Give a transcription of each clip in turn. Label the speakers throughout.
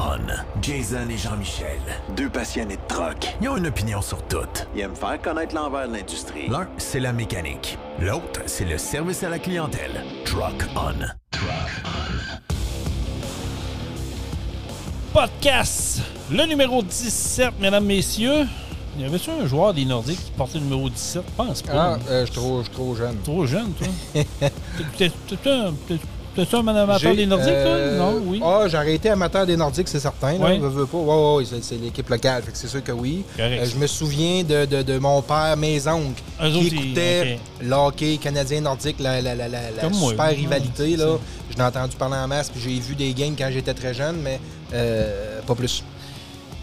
Speaker 1: On. Jason et Jean-Michel. Deux passionnés de truck. Ils ont une opinion sur tout.
Speaker 2: Ils aiment faire connaître l'envers de l'industrie.
Speaker 1: L'un, c'est la mécanique. L'autre, c'est le service à la clientèle. Truck On. Truck On.
Speaker 3: Podcast, le numéro 17, mesdames, messieurs. Y avait-tu un joueur des Nordiques qui portait le numéro 17? Je pense pas.
Speaker 4: Ah, euh, je suis trop, jeune.
Speaker 3: Trop jeune, toi. T'es- t'es- t'es un- t'es- T'es-tu un amateur des Nordiques,
Speaker 4: euh,
Speaker 3: toi? Non, oui.
Speaker 4: Ah, j'ai été amateur des Nordiques, c'est certain. Là,
Speaker 3: Ouais.
Speaker 4: Veux, veux pas. Ouais, ouais, ouais, c'est, l'équipe locale, fait que c'est sûr que oui. Euh, je me souviens de, de- de mon père, mes oncles,
Speaker 3: autres,
Speaker 4: qui écoutaient l'hockey canadien-nordique, la, la, la, la, la
Speaker 3: Comme moi,
Speaker 4: super
Speaker 3: oui.
Speaker 4: rivalité. Là. Je l'ai entendu parler en masse, puis j'ai vu des games quand j'étais très jeune, mais euh, pas plus.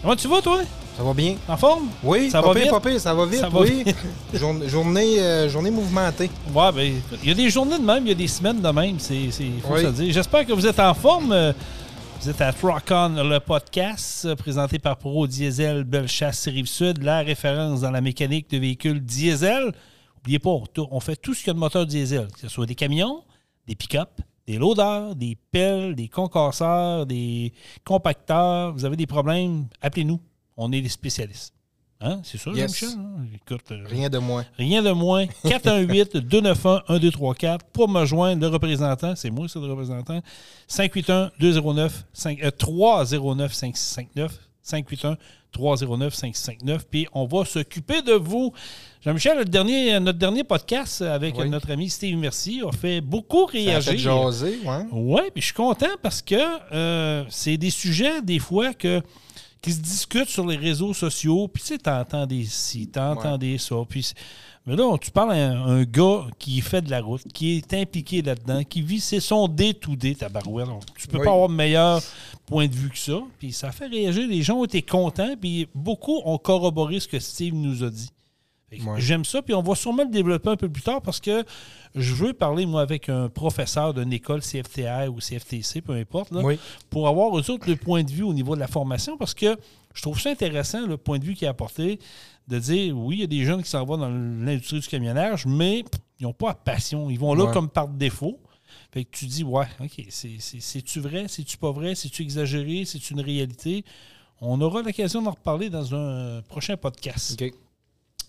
Speaker 3: Comment tu vas, toi?
Speaker 4: Ça va bien?
Speaker 3: En forme?
Speaker 4: Oui,
Speaker 3: Ça va
Speaker 4: pire,
Speaker 3: vite?
Speaker 4: pas pire, ça va vite,
Speaker 3: Ça va
Speaker 4: oui. Journée, euh, journée mouvementée.
Speaker 3: Ouais, ben, il y a des journées de même, il y a des semaines de même, c'est, c'est faut
Speaker 4: Oui.
Speaker 3: se le dire. J'espère que vous êtes en forme. Euh, Vous êtes à Rock On, le podcast, euh, présenté par Pro Diesel Bellechasse Rive-Sud, la référence dans la mécanique de véhicules diesel. N'oubliez pas, on fait tout ce qu'il y a de moteur diesel, que ce soit des camions, des pick-up, des loaders, des pelles, des concasseurs, des compacteurs. Vous avez des problèmes, appelez-nous. On est les spécialistes. Hein? C'est ça,
Speaker 4: Yes.
Speaker 3: Jean-Michel? hein? Écoute, euh,
Speaker 4: Rien de moins.
Speaker 3: Rien de moins. 418-291-1234 pour me joindre, le représentant. C'est moi, c'est le représentant. 581-209-309-5659. 581-309-5659. Puis on va s'occuper de vous. Jean-Michel, le dernier, notre dernier podcast avec
Speaker 4: Oui.
Speaker 3: notre ami Steve Merci a fait beaucoup
Speaker 4: Ça a fait
Speaker 3: réagir.
Speaker 4: jaser, ouais.
Speaker 3: Oui, puis je suis content parce que euh, c'est des sujets, des fois, que, qui se discutent sur les réseaux sociaux. Puis, tu sais, t'entends des ci, t'entends
Speaker 4: Ouais.
Speaker 3: des ça. Puis, mais là, tu parles à un, un gars qui fait de la route, qui est impliqué là-dedans, qui vit, c'est son day-to-day, ta barouette. Donc, Tu peux
Speaker 4: Oui.
Speaker 3: pas avoir meilleur point de vue que ça. Puis, ça fait réagir. Les gens ont été contents, puis beaucoup ont corroboré ce que Steve nous a dit.
Speaker 4: Ouais.
Speaker 3: J'aime ça, puis on va sûrement le développer un peu plus tard parce que je veux parler, moi, avec un professeur d'une école CFTR ou CFTC, peu importe, là,
Speaker 4: Oui.
Speaker 3: pour avoir eux autres le point de vue au niveau de la formation parce que je trouve ça intéressant, le point de vue qu'il a apporté, de dire oui, il y a des jeunes qui s'en vont dans l'industrie du camionnage, mais ils n'ont pas la passion. Ils vont là
Speaker 4: Ouais.
Speaker 3: comme par défaut. Fait que tu dis, ouais, OK, c'est- c'est- c'est-tu vrai, c'est-tu pas vrai, c'est-tu exagéré, c'est-tu une réalité? On aura l'occasion d'en reparler dans un prochain podcast.
Speaker 4: OK.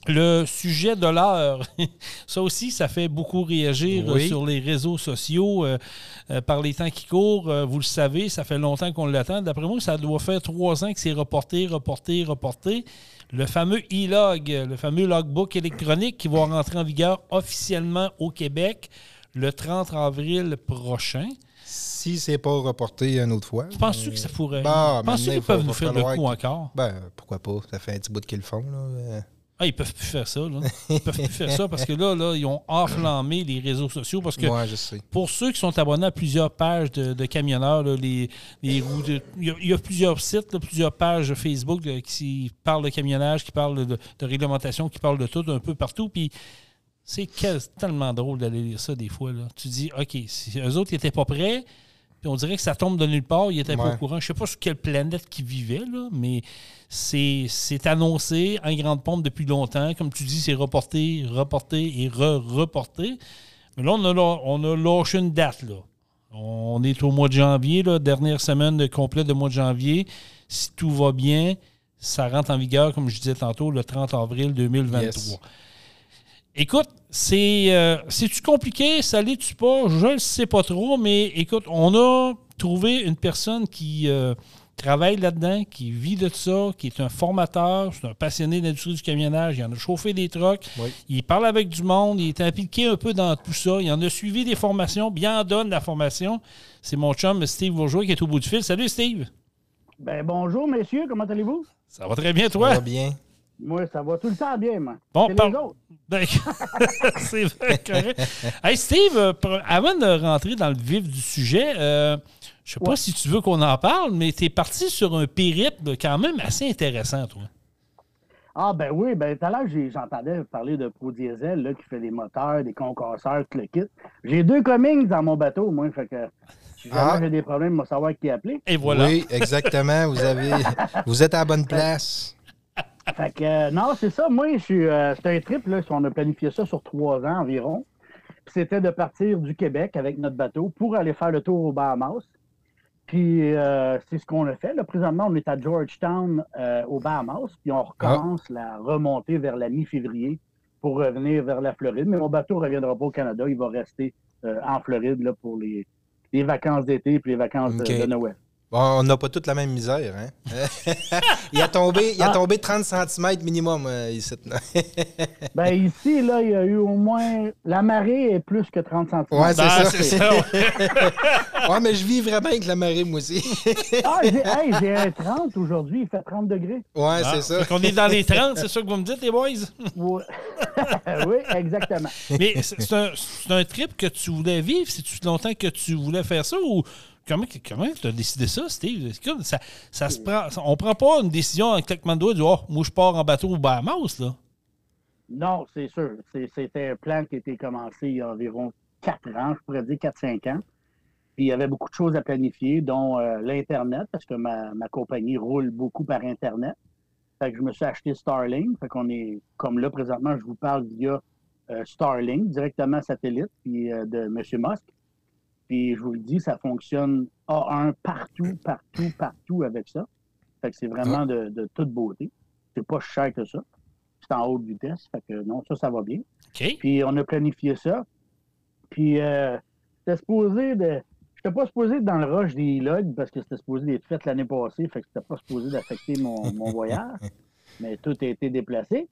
Speaker 3: Le sujet de l'heure, ça aussi, ça fait beaucoup réagir euh,
Speaker 4: Oui.
Speaker 3: sur les réseaux sociaux euh, euh, par les temps qui courent. Euh, vous le savez, ça fait longtemps qu'on l'attend. D'après moi, ça doit faire trois ans que c'est reporté, reporté, reporté. Le fameux e-log, le fameux logbook électronique qui va rentrer en vigueur officiellement au Québec le 30 avril prochain.
Speaker 4: Si c'est pas reporté une autre fois.
Speaker 3: Penses-tu que ça pourrait...
Speaker 4: Bah,
Speaker 3: Penses-tu qu'ils
Speaker 4: il
Speaker 3: peuvent nous faire le coup encore?
Speaker 4: Ben, pourquoi pas? Ça fait un petit bout qu'ils le font, là.
Speaker 3: Ah, ils peuvent plus faire ça, là. Ils peuvent plus faire ça parce que là, là, ils ont enflammé les réseaux sociaux parce que
Speaker 4: Ouais, je sais.
Speaker 3: pour ceux qui sont abonnés à plusieurs pages de, de camionneurs, là, les, les roues de- il, y a, il y a plusieurs sites, là, plusieurs pages Facebook là, qui parlent de camionnage, qui parlent de, de réglementation, qui parlent de tout un peu partout. Puis c'est tellement drôle d'aller lire ça des fois. Là. Tu dis, OK, si eux autres n'étaient pas prêts, puis on dirait que ça tombe de nulle part, ils n'étaient pas au courant. Je sais pas sur quelle planète qu'ils vivaient, là, mais c'est c'est annoncé en grande pompe depuis longtemps. Comme tu dis, c'est reporté, reporté et re-reporté. Mais là, on a, on a lâché une date. Là. On est au mois de janvier, là, dernière semaine complète de mois de janvier. Si tout va bien, ça rentre en vigueur, comme je disais tantôt, le 30 avril 2023.
Speaker 4: Yes.
Speaker 3: Écoute, c'est euh, c'est-tu compliqué, ça l'est-tu pas? Je ne sais pas trop, mais écoute, on a trouvé une personne qui euh, travaille là-dedans, qui vit de ça, qui est un formateur, c'est un passionné de l'industrie du camionnage, il en a chauffé des trucks,
Speaker 4: Oui.
Speaker 3: il parle avec du monde, il est impliqué un peu dans tout ça, il en a suivi des formations, bien en donne la formation. C'est mon chum Steve Bourgeois qui est au bout du fil. Salut Steve!
Speaker 5: Ben bonjour, messieurs, comment allez-vous?
Speaker 3: Ça va très bien,
Speaker 4: Ça
Speaker 3: toi?
Speaker 4: va bien.
Speaker 5: Moi, ça va tout le temps bien, moi.
Speaker 3: Bon, par-
Speaker 5: les autres.
Speaker 3: Ben, c'est vrai, correct. Hey Steve, euh, avant de rentrer dans le vif du sujet, euh, je sais pas
Speaker 5: Ouais.
Speaker 3: si tu veux qu'on en parle, mais tu es parti sur un périple quand même assez intéressant, toi.
Speaker 5: Ah ben oui, ben tout à l'heure, j'ai- j'entendais parler de Pro Diesel là, qui fait des moteurs, des concasseurs, tout le kit. J'ai deux Cummings dans mon bateau, moi, fait que si jamais
Speaker 4: Ah.
Speaker 5: j'ai des problèmes, je vais savoir qui appeler.
Speaker 3: Et voilà.
Speaker 4: Oui, exactement. Vous avez, vous êtes à la bonne place.
Speaker 5: Fait que euh, non, c'est ça, moi, je suis. euh, c'était un trip, là, on a planifié ça sur trois ans environ. Puis c'était de partir du Québec avec notre bateau pour aller faire le tour aux Bahamas. Puis euh, c'est ce qu'on a fait. Là, présentement, on est à Georgetown, euh, au Bahamas, puis on recommence la remontée vers la mi-février pour revenir vers la Floride. Mais mon bateau ne reviendra pas au Canada. Il va rester euh, en Floride là, pour les, les vacances d'été et les vacances de Noël.
Speaker 4: Bon, on n'a pas toute la même misère, hein? il a tombé, il a
Speaker 5: Ah.
Speaker 4: tombé 30 cm minimum euh, ici.
Speaker 5: Ben ici, là, il y a eu au moins. La marée est plus que 30 cm.
Speaker 4: Ouais, c'est
Speaker 3: Ben,
Speaker 4: ça.
Speaker 3: c'est ça. ouais.
Speaker 4: ouais, mais je vis vraiment avec la marée, moi aussi.
Speaker 5: Ah, j'ai hey, j'ai un 30 aujourd'hui, il fait 30 degrés.
Speaker 4: ouais,
Speaker 3: Ah,
Speaker 4: c'est ça.
Speaker 3: fait qu'on est dans les 30, c'est ça que vous me dites, les boys?
Speaker 5: Oui, oui exactement.
Speaker 3: Mais c'est c'est un, c'est un trip que tu voulais vivre? C'est-tu longtemps que tu voulais faire ça? Ou comment tu as décidé ça, Steve? Comme Ça, ça se prend, on prend pas une décision en claquement de doigts du Oh, moi je pars en bateau au Bahamas, là.
Speaker 5: Non, c'est sûr. C'était un plan qui a été commencé il y a environ 4 ans, je pourrais dire 4-5 ans. Puis il y avait beaucoup de choses à planifier, dont euh, l'Internet, parce que ma, ma compagnie roule beaucoup par Internet. Fait que je me suis acheté Starlink. Fait qu'on est, comme là, présentement, je vous parle via euh, Starlink, directement satellite, puis euh, de M. Musk. Puis je vous le dis, ça fonctionne A1 partout, partout, partout avec ça. Fait que c'est vraiment de, de toute beauté. C'est pas cher que ça. C'est en haute vitesse. Fait que non, ça, ça va bien. Puis on a planifié ça. Puis euh, c'était supposé de. J'étais pas supposé être dans le rush des logs parce que c'était supposé être fait l'année passée. Fait que c'était pas supposé d'affecter mon, mon voyage. Mais tout a été déplacé.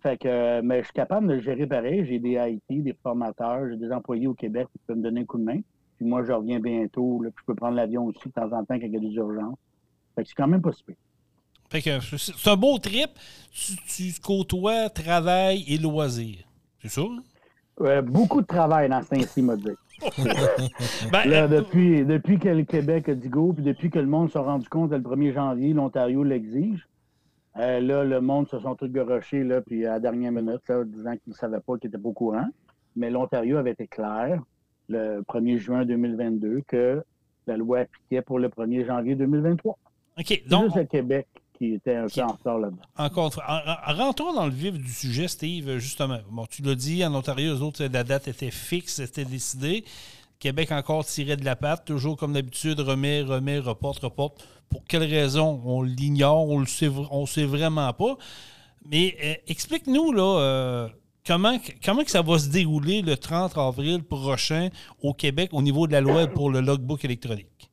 Speaker 5: Fait que euh, mais je suis capable de le gérer pareil. J'ai des IT, des formateurs, j'ai des employés au Québec qui peuvent me donner un coup de main. Puis moi, je reviens bientôt. Là, puis je peux prendre l'avion aussi de temps en temps quand il y a des urgences. Fait que c'est quand même pas si pire.
Speaker 3: Fait que c'est un beau trip. Tu, tu côtoies travail et loisirs. C'est ça? hein?
Speaker 5: Euh, beaucoup de travail dans ce temps-ci, m'a dit.
Speaker 3: Ben,
Speaker 5: Là,
Speaker 3: euh,
Speaker 5: depuis, depuis que le Québec a dit go, puis depuis que le monde s'est rendu compte que le 1er janvier, l'Ontario l'exige, euh, là, le monde se sont tous garochés, là, puis à la dernière minute, là, disant qu'ils ne savaient pas, qu'ils n'étaient pas au courant. Mais l'Ontario avait été clair le 1er juin 2022 que la loi appliquait pour le 1er janvier 2023.
Speaker 3: OK. Donc,
Speaker 5: juste le Québec qui était un peu en retard là-dedans.
Speaker 3: Encore en- en- rentrons dans le vif du sujet, Steve, justement. Bon, tu l'as dit, en Ontario, eux autres, la date était fixe, c'était décidé. Québec encore tirait de la patte, toujours comme d'habitude, remet, remet, reporte, reporte. Pour quelle raison? On l'ignore, on le sait, on sait vraiment pas. Mais euh, explique-nous, là, euh, comment, comment que ça va se dérouler le 30 avril prochain au Québec au niveau de la loi pour le logbook électronique?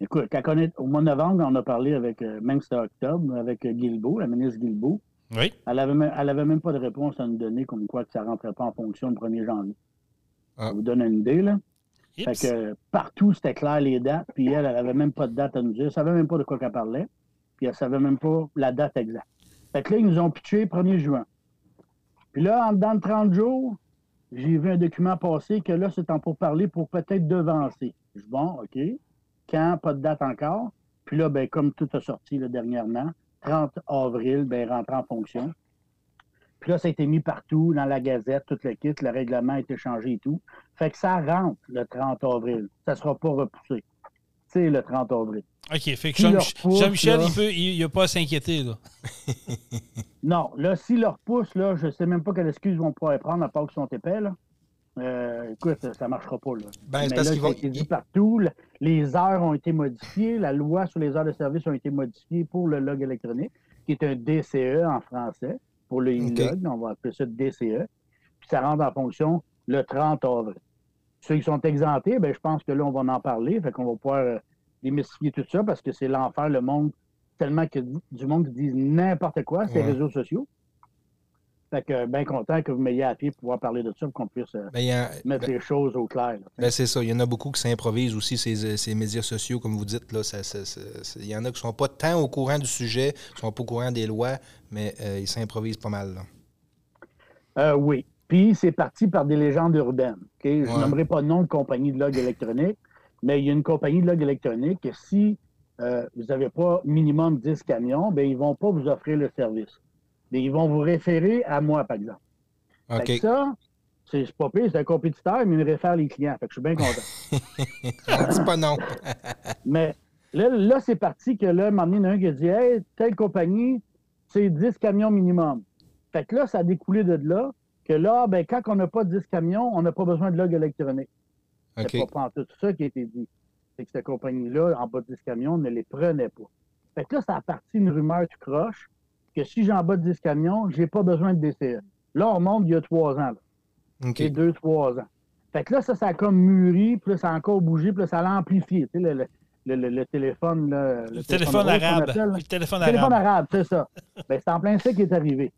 Speaker 5: Écoute, quand on est, au mois de novembre, on a parlé avec, euh, même c'était octobre, avec euh, Guilbeault, la ministre Guilbeault.
Speaker 3: Oui.
Speaker 5: Elle avait, même, elle avait même pas de réponse à nous donner comme quoi que ça ne rentrait pas en fonction le 1er janvier.
Speaker 4: Ah.
Speaker 5: Ça vous donne une idée, là? Fait que partout, c'était clair les dates, puis elle, elle avait même pas de date à nous dire. Elle savait même pas de quoi qu'elle parlait, puis elle savait même pas la date exacte. Fait que là, ils nous ont pitché 1er juin. Puis là, en dedans de 30 jours, j'ai vu un document passer que là, c'est en pourparler pour peut-être devancer. Je dis, bon, OK. Quand? Pas de date encore. Puis là, ben, comme tout a sorti là, dernièrement, 30 avril, ben, rentre en fonction. Puis là, ça a été mis partout, dans la gazette, tout le kit, le règlement a été changé et tout. Fait que ça rentre le 30 avril. Ça ne sera pas repoussé. Le 30 avril.
Speaker 3: OK. Fait que Jean-
Speaker 5: pousse,
Speaker 3: Jean-Michel, il peut- il n'a pas à s'inquiéter, là.
Speaker 5: Non, là, s'ils leur poussent, là, je ne sais même pas quelle excuse ils vont pouvoir prendre à part qu'ils sont épais. Là. Euh, écoute, ça ne marchera pas. Là.
Speaker 4: Ben, c'est
Speaker 5: Mais
Speaker 4: parce
Speaker 5: là, a
Speaker 4: vont-
Speaker 5: dit partout. le- Les heures ont été modifiées. La loi sur les heures de service ont été modifiées pour le log électronique, qui est un DCE en français. Pour le e-log, on va appeler ça DCE. Puis ça rentre en fonction le 30 avril. Ceux qui sont exemptés, ben, je pense que là, on va en parler. Fait qu'on va pouvoir euh, démystifier tout ça parce que c'est l'enfer, le monde, tellement que du monde qui dit n'importe quoi,
Speaker 4: Ouais.
Speaker 5: réseaux sociaux. Fait que bien content que vous m'ayez appelé pour pouvoir parler de ça, pour qu'on puisse euh,
Speaker 4: Ben, a-
Speaker 5: mettre
Speaker 4: ben-
Speaker 5: les choses au clair.
Speaker 4: ben, c'est ça. Il y en a beaucoup qui s'improvisent aussi, ces, ces médias sociaux, comme vous dites. Là, ça, ça- il y en a qui ne sont pas tant au courant du sujet, qui ne sont pas au courant des lois, mais euh, ils s'improvisent pas mal. là.
Speaker 5: Euh, oui. Puis c'est parti par des légendes urbaines. Je
Speaker 4: Ouais.
Speaker 5: nommerai pas de nom de compagnie de log électronique, mais il y a une compagnie de log électronique que si euh, vous n'avez pas minimum 10 camions, ben, ils ne vont pas vous offrir le service. Mais ils vont vous référer à moi, par exemple. Fait
Speaker 4: OK.
Speaker 5: que ça, c'est pas pire, c'est un compétiteur, mais il me réfère les clients. Fait que je suis bien content.
Speaker 4: Dis pas non.
Speaker 5: Mais là, là c'est parti que là, un moment donné, il y en a un qui a dit Hey, telle compagnie, c'est 10 camions minimum. Fait que là, ça a découlé de là que là, ben, quand on n'a pas 10 camions, on n'a pas besoin de log électronique.
Speaker 4: OK.
Speaker 5: C'est pas tout ça qui a été dit. c'est que cette compagnie-là, en bas de 10 camions, ne les prenait pas. Fait que là, ça a parti une rumeur tu croche que si j'ai en bas de 10 camions, j'ai pas besoin de DCE. Là, on monte il y a trois ans. Là.
Speaker 4: OK.
Speaker 5: Et deux, trois ans. Fait que là, ça, ça a comme mûri, puis là, ça a encore bougé, puis là, ça l'a amplifié. Tu sais, le, le, le, le- le téléphone, là,
Speaker 3: Le téléphone arabe.
Speaker 5: appelle.
Speaker 3: Le téléphone
Speaker 5: Le téléphone
Speaker 3: arabe.
Speaker 5: arabe, c'est ça. Ben, c'est en plein ça qui est arrivé.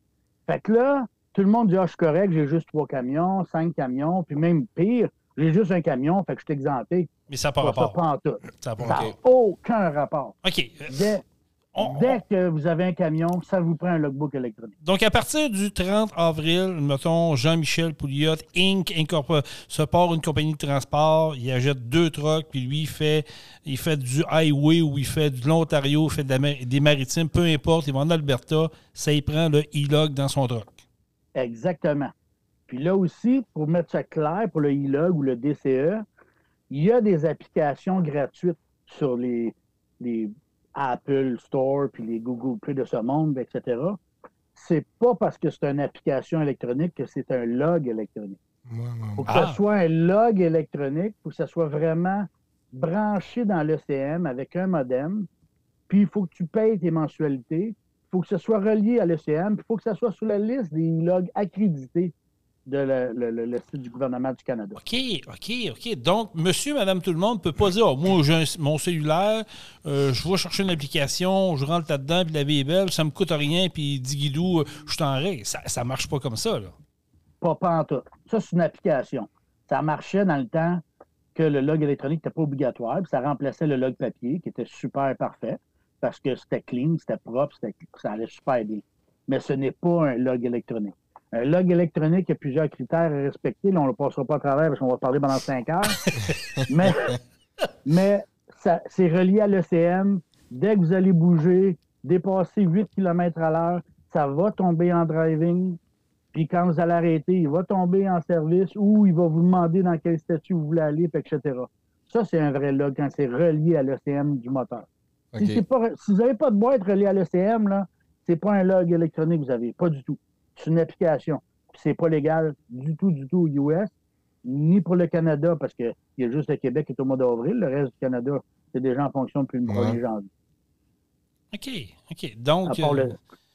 Speaker 5: Fait que là, tout le monde dit, ah, je suis correct, j'ai juste trois camions, cinq camions, puis même pire, j'ai juste un camion, fait que je suis exempté.
Speaker 3: Mais ça n'a pas rapport.
Speaker 5: pas en tout.
Speaker 3: Ça n'a pas
Speaker 5: Ça n'a
Speaker 3: rapport.
Speaker 5: aucun rapport.
Speaker 3: OK. euh,
Speaker 5: Dès,
Speaker 3: on-
Speaker 5: dès que vous avez un camion, ça vous prend un logbook électronique.
Speaker 3: Donc, à partir du 30 avril, mettons, Jean-Michel Pouliot, Inc. incorpore- se part une compagnie de transport, il achète deux trucks, puis lui, il fait, il fait du highway ou il fait de l'Ontario, il fait de la mar- des maritimes, peu importe, il va en Alberta, ça y prend le e-log dans son truck.
Speaker 5: Exactement. Puis là aussi, pour mettre ça clair, pour le e-log ou le DCE, il y a des applications gratuites sur les, les Apple Store, puis les Google Play de ce monde, etc. C'est pas parce que c'est une application électronique que c'est un log électronique.
Speaker 4: Ouais, ouais,
Speaker 5: faut que
Speaker 3: Ah.
Speaker 5: ce soit un log électronique, faut que ça soit vraiment branché dans l'ECM avec un modem. Puis il faut que tu payes tes mensualités. Il faut que ce soit relié à l'ECM. Puis il faut que ça soit sur la liste des logs accrédités de le, le- le- site du gouvernement du Canada.
Speaker 3: OK, OK, OK. Donc, monsieur, madame, tout le monde ne peut pas dire oh, moi, j'ai mon cellulaire, euh, je vais chercher une application, je rentre là-dedans, puis la vie est belle, ça me coûte rien, puis dis guidou, euh, je suis en règle. Ça ne marche pas comme ça, là.
Speaker 5: Pas, pas en tout. Ça, c'est une application. Ça marchait dans le temps que le log électronique n'était pas obligatoire, puis ça remplaçait le log papier, qui était super parfait, parce que c'était clean, c'était propre, ça allait super bien. Mais ce n'est pas un log électronique. Un log électronique, il y a plusieurs critères à respecter. Là, on ne le passera pas à travers parce qu'on va parler pendant cinq heures. mais mais c'est relié à l'ECM. Dès que vous allez bouger, dépasser 8 km à l'heure, ça va tomber en driving. Puis quand vous allez arrêter, il va tomber en service ou il va vous demander dans quel statut vous voulez aller, etc. Ça, c'est un vrai log quand c'est relié à l'ECM du moteur. Si, pas- vous n'avez pas de boîte reliée à l'ECM, là, c'est pas un log électronique que vous avez. Pas du tout. C'est une application. Puis C'est pas légal du tout, du tout aux US, ni pour le Canada, parce qu'il y a juste le Québec qui est au mois d'avril. Le reste du Canada, c'est déjà en fonction depuis le 1er
Speaker 4: Ouais.
Speaker 5: janvier.
Speaker 3: OK, OK.
Speaker 5: À
Speaker 3: Donc,
Speaker 5: part
Speaker 3: euh,
Speaker 5: le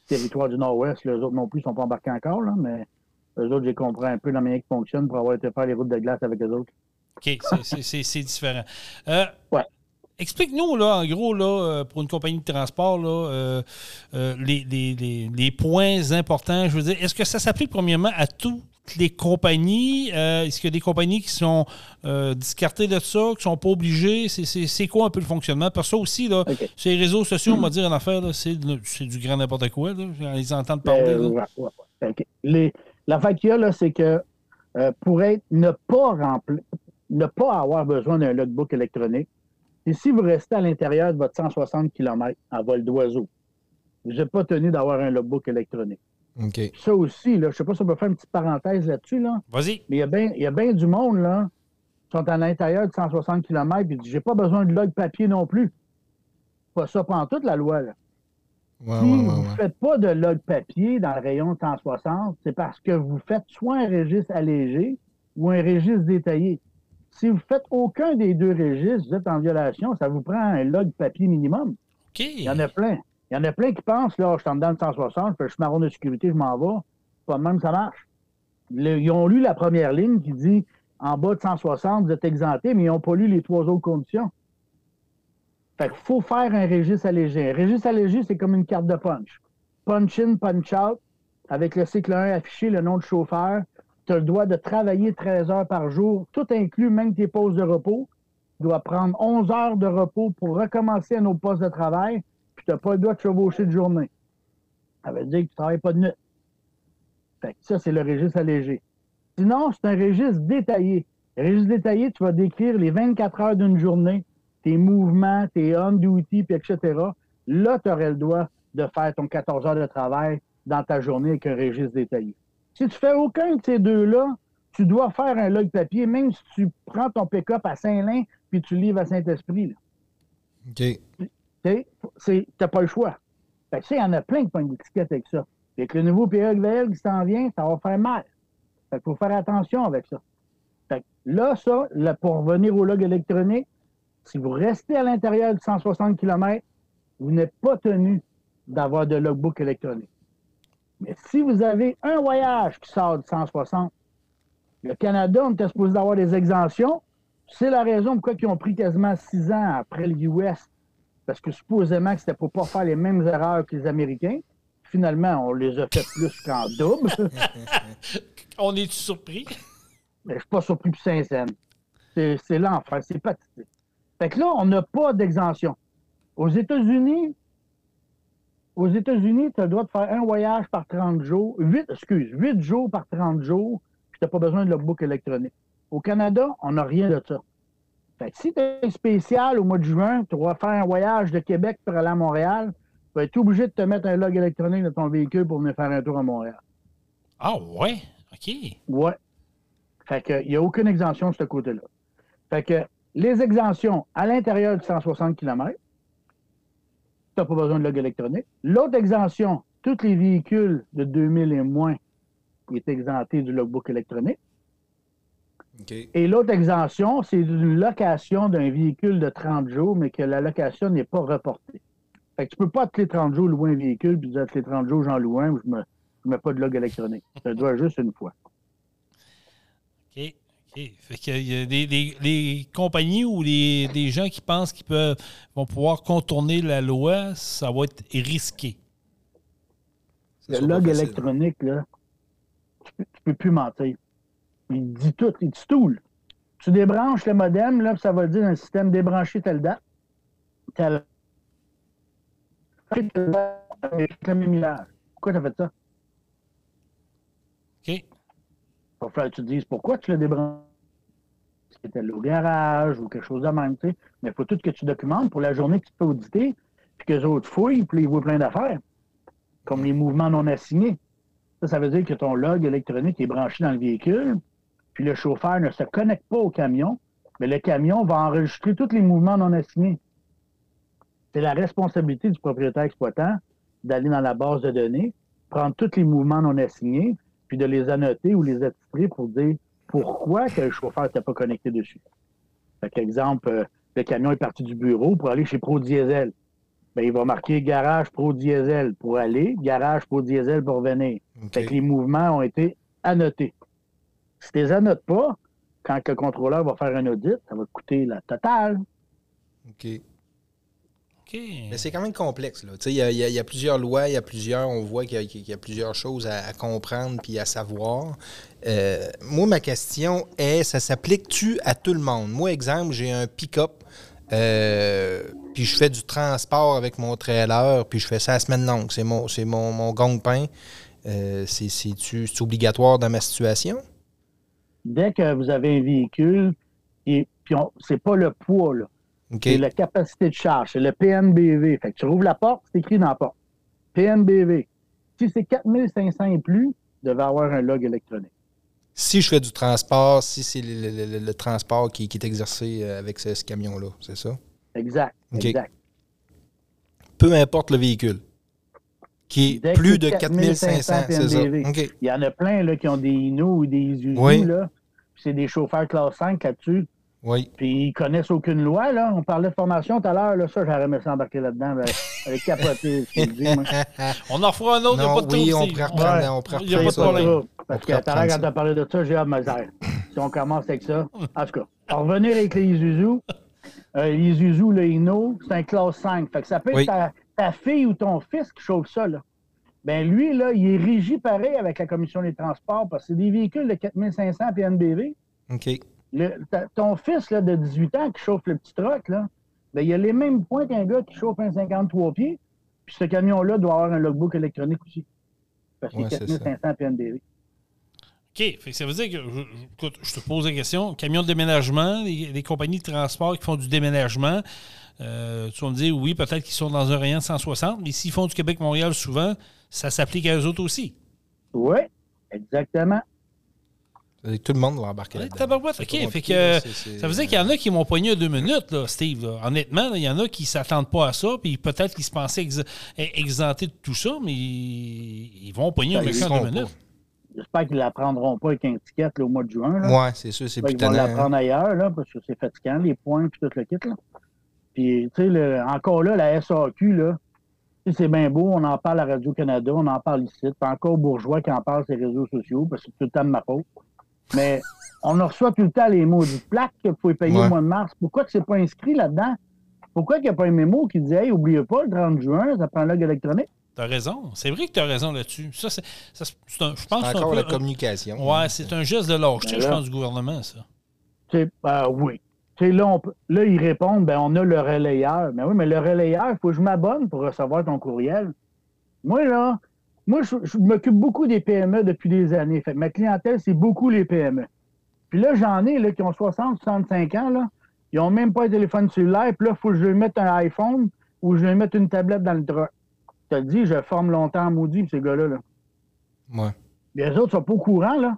Speaker 5: territoire du Nord-Ouest, les autres non plus ne sont pas embarqués encore, là, mais eux autres, j'ai compris un peu la manière qui fonctionne pour avoir été faire les routes de glace avec eux autres.
Speaker 3: OK, c'est différent. Euh,
Speaker 5: Ouais.
Speaker 3: Explique-nous, là, en gros, là, euh, pour une compagnie de transport, là, euh, euh, les, les- les- les points importants. Je veux dire, est-ce que ça s'applique premièrement à toutes les compagnies? Euh, est-ce qu'il y a des compagnies qui sont discartées de ça, qui ne sont pas obligées? C'est- quoi un peu le fonctionnement? Parce que ça aussi, là, sur les réseaux sociaux, on va dire en affaire, là, c'est du grand n'importe quoi. Là, on les entend parler. Là.
Speaker 5: ouais, ouais, ouais. OK. Les- L'affaire qu'il y a, là, c'est que pour être, ne pas remplir, ne pas avoir besoin d'un logbook électronique, c'est si vous restez à l'intérieur de votre 160 km en vol d'oiseau, vous n'êtes pas tenu d'avoir un logbook électronique. Ça aussi, là, je ne sais pas si on peut faire une petite parenthèse là-dessus, là,
Speaker 3: Vas-y.
Speaker 5: mais il y a bien du monde là, qui sont à l'intérieur de 160 km et disent J'ai pas besoin de log papier non plus. Pas ça, en toute la loi. Là.
Speaker 4: Ouais,
Speaker 5: Si
Speaker 4: ouais,
Speaker 5: vous ne faites pas de log papier dans le rayon 160, c'est parce que vous faites soit un registre allégé ou un registre détaillé. Si vous faites aucun des deux registres, vous êtes en violation, ça vous prend un log papier minimum.
Speaker 3: OK.
Speaker 5: Il y en a plein. Il y en a plein qui pensent, là, je suis en dedans de 160, je suis marron de sécurité, je m'en vais. Pas de même, ça marche. Le- ils ont lu la première ligne qui dit en bas de 160, vous êtes exempté, mais ils n'ont pas lu les trois autres conditions. Fait qu'il faut faire un registre allégé. Un registre allégé, c'est comme une carte de punch. Punch in, punch out, avec le cycle 1 affiché, le nom de chauffeur. Tu as le droit de travailler 13 heures par jour, tout inclus, même tes pauses de repos. Tu dois prendre 11 heures de repos pour recommencer un autre poste de travail, puis tu n'as pas le droit de chevaucher de journée. Ça veut dire que tu ne travailles pas de nuit. Fait que ça, c'est le registre allégé. Sinon, c'est un registre détaillé. Registre détaillé, tu vas décrire les 24 heures d'une journée, tes mouvements, tes on-duty, puis etc. Là, tu aurais le droit de faire ton 14 heures de travail dans ta journée avec un registre détaillé. Si tu fais aucun de ces deux-là, tu dois faire un log papier, même si tu prends ton pick-up à Saint-Lin puis tu livres à Saint-Esprit.
Speaker 4: OK.
Speaker 5: Tu n'as pas le choix. Fait il y en a plein qui prennent des tickets avec ça. Fait que le nouveau PEVL qui s'en vient, ça va faire mal. Fait qu'il faut faire attention avec ça. Fait que là, ça, là, pour revenir au log électronique, Si vous restez à l'intérieur de 160 km, vous n'êtes pas tenu d'avoir de logbook électronique. Mais si vous avez un voyage qui sort de 160, le Canada, on était supposé avoir des exemptions. C'est la raison pourquoi ils ont pris quasiment six ans après le US. Parce que supposément que c'était pour pas faire les mêmes erreurs que les Américains. Finalement, on les a fait plus qu'en double.
Speaker 3: on est surpris?
Speaker 5: Mais je suis pas surpris pour saint C'est l'enfer, c'est pathétique. Fait que là, on n'a pas d'exemption. Aux États-Unis, aux États-Unis, tu as le droit de faire un voyage par 30 jours, 8, excuse, 8 jours par 30 jours, puis tu n'as pas besoin de logbook électronique. Au Canada, on n'a rien de ça. Fait que si tu es spécial au mois de juin, tu vas faire un voyage de Québec pour aller à Montréal, tu vas être obligé de te mettre un log électronique dans ton véhicule pour venir faire un tour à Montréal.
Speaker 3: Ah ouais? OK.
Speaker 5: Ouais. Fait que il n'y a aucune exemption de ce côté-là. Fait que les exemptions à l'intérieur de 160 km, tu n'as pas besoin de log électronique. L'autre exemption, tous les véhicules de 2000 et moins est exempté du logbook électronique. Et l'autre exemption, c'est une location d'un véhicule de 30 jours, mais que la location n'est pas reportée. Fait que tu peux pas tous les 30 jours louer un véhicule, puis dire tous les 30 jours j'en loue un, je ne mets pas de log électronique. Ça doit juste une fois.
Speaker 3: OK. Fait qu'il y a des, compagnies ou des gens qui pensent qu'ils peuvent vont pouvoir contourner la loi, ça va être risqué.
Speaker 5: Le log électronique, là, tu peux, peux plus mentir. Il dit tout, il dit tout. Tu débranches le modem, là, ça va dire dans le système débrancher telle date, telle Pourquoi tu as fait ça?
Speaker 3: OK.
Speaker 5: Va falloir que tu te dises pourquoi tu l'as débranché. C'était au garage ou quelque chose de même, tu sais. Mais il faut tout que tu documentes pour la journée que tu peux auditer, puis que les autres fouillent, puis ils voient plein d'affaires. Comme les mouvements non assignés. Ça, ça veut dire que ton log électronique est branché dans le véhicule, puis le chauffeur ne se connecte pas au camion, mais le camion va enregistrer tous les mouvements non assignés. C'est la responsabilité du propriétaire exploitant d'aller dans la base de données, prendre tous les mouvements non assignés, puis de les annoter ou les attitrer pour dire pourquoi que le chauffeur n'était pas connecté dessus. Par exemple, euh, le camion est parti du bureau pour aller chez Pro Diesel. Bien, il va marquer garage Pro Diesel pour aller, garage Pro Diesel pour venir. Fait que les mouvements ont été annotés. Si tu les annotes pas, quand le contrôleur va faire un audit, ça va coûter la totale.
Speaker 4: OK. Mais c'est quand même complexe. Il y, y, a plusieurs lois, il y a plusieurs, on voit qu'il y, a plusieurs choses à, comprendre puis à savoir. Euh, moi, ma question est, ça s'applique-tu à tout le monde? Moi, exemple, j'ai un pick-up, euh, puis je fais du transport avec mon trailer, puis je fais ça à semaine longue. C'est mon, c'est mon, mon gang-pain. Euh, c'est, obligatoire dans ma situation?
Speaker 5: dès que vous avez un véhicule, et puis c'est pas le poids, là. C'est la capacité de charge, c'est le PNBV. Fait que tu rouvres la porte, c'est écrit dans la porte. PNBV. Si c'est 4500 et plus, tu devais avoir un log électronique.
Speaker 4: Si je fais du transport, si c'est le, transport qui, est exercé euh, avec ce, camion-là, c'est ça?
Speaker 5: Exact. Exact.
Speaker 4: Peu importe le véhicule qui est plus de 4500, c'est ça? Il
Speaker 5: y en a plein là, qui ont des Inno ou des Isuzu. Là, c'est des chauffeurs classe 5 là-dessus.
Speaker 4: Oui.
Speaker 5: Puis ils connaissent aucune loi. Là. On parlait de formation tout à l'heure. Là, ça, j'aurais aimé s'embarquer là-dedans. avec capoté,
Speaker 3: On en fera un autre.
Speaker 4: Non,
Speaker 3: pas
Speaker 4: oui, on pourrait reprendre, on pourrait reprendre
Speaker 5: ça. Parce que tout à l'heure, quand tu as parlé de ça, j'ai hâte de Si on commence avec ça. En tout cas, en revenir avec les Isuzu. Euh, les Isuzu, le Inno, c'est un classe 5. Fait que ça peut être ta fille ou ton fils qui chauffe ça, là. Ben lui, là, il est régi pareil avec la commission des transports parce que c'est des véhicules de 4500 PNBV.
Speaker 4: OK.
Speaker 5: Ton fils là, de 18 ans qui chauffe le petit truck, là, ben, il a les mêmes points qu'un gars qui chauffe un 53 pieds. Puis ce camion-là doit avoir un logbook électronique aussi. Parce que c'est 4500 PNBV.
Speaker 3: OK. ça veut dire que, je te pose la question, camion de déménagement, les, compagnies de transport qui font du déménagement, euh, tu vas me dire, oui, peut-être qu'ils sont dans un rayon de 160, mais s'ils font du Québec-Montréal souvent, ça s'applique à eux autres aussi.
Speaker 5: Oui, exactement.
Speaker 4: Tout le monde va embarquer là-dedans.
Speaker 3: OK. Fait que, ça veut dire qu'il y en a qui m'ont poigné deux minutes, là, Steve. Honnêtement, il y en a qui ne s'attendent pas à ça, puis peut-être qu'ils se pensaient exemptés de tout ça, mais ils vont poigner un ben, deux minutes.
Speaker 5: J'espère qu'ils ne la prendront pas avec un ticket au mois de juin.
Speaker 4: Oui, c'est sûr, c'est plus
Speaker 5: Ils vont la prendre ailleurs, là, parce que c'est fatigant, les points et tout le kit. Là. Puis, tu sais, encore là, la SAQ, là, c'est bien beau, on en parle à Radio-Canada, on en parle ici. Puis encore Bourgeois qui en parle sur les réseaux sociaux, parce que c'est tout le temps de ma faute. Mais on reçoit tout le temps les mots du plaque qu'il faut payer au mois de mars. Pourquoi que c'est pas inscrit là-dedans? Pourquoi qu'il n'y a pas un mémo qui dit Hey, oubliez pas, le 30 juin, ça prend un log électronique?
Speaker 3: T'as raison. C'est vrai que tu as raison là-dessus. Ça, c'est, je pense
Speaker 4: encore la communication.
Speaker 3: Ouais, c'est un geste de lâcheté, je pense, du gouvernement, ça.
Speaker 5: Ben, oui. là, là, ils répondent ben, on a le relayeur. Mais ben oui, mais le relayeur, il faut que je m'abonne pour recevoir ton courriel. Moi, là, moi, je, m'occupe beaucoup des PME depuis des années. Fait ma clientèle, c'est beaucoup les PME. Puis là, j'en ai là, qui ont 60, 65 ans, là. Ils n'ont même pas un téléphone cellulaire. Puis là, il faut que je mette un iPhone ou je lui mette une tablette dans le truck. Je te dis, je forme longtemps maudit, ces gars-là. Là.
Speaker 4: Ouais.
Speaker 5: Les autres sont pas au courant, là.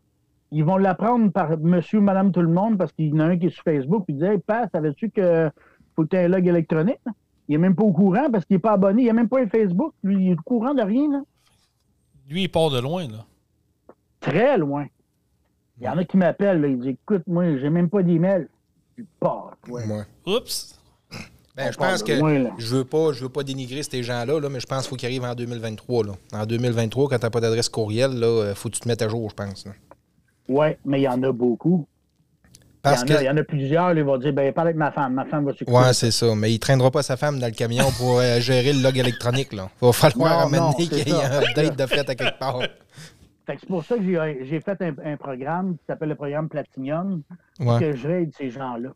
Speaker 5: Ils vont l'apprendre par monsieur, madame, tout le monde, parce qu'il y en a un qui est sur Facebook, puis il dit Hey, Pat, savais-tu que faut que tu aies un log électronique? Il est même pas au courant parce qu'il n'est pas abonné. Il a même pas un Facebook. Lui, il est au courant de rien, là.
Speaker 3: Lui, il part de loin, là.
Speaker 5: Très loin. Il y en a qui m'appellent, ils disent Écoute, moi, j'ai même pas d'email. Il part, ouais.
Speaker 3: Oups!
Speaker 4: Ben, je pense que je veux pas, je veux pas dénigrer ces gens-là, là, mais je pense qu'il faut qu'ils arrivent en 2023. Là. En 2023, quand tu n'as pas d'adresse courriel, il euh, faut que tu te mettes à jour, je pense.
Speaker 5: Oui, mais il y en a beaucoup. Parce il, y en a, il y en a plusieurs, ils vont dire ben, parle avec ma femme, ma femme va s'occuper.
Speaker 4: Oui, c'est ça. Mais il ne traînera pas sa femme dans le camion pour euh, gérer le log électronique. Il va falloir amener qu'il y ait un update de fait à quelque part.
Speaker 5: c'est pour ça que j'ai fait un, programme qui s'appelle le programme Platinum, que j'aide ces gens-là.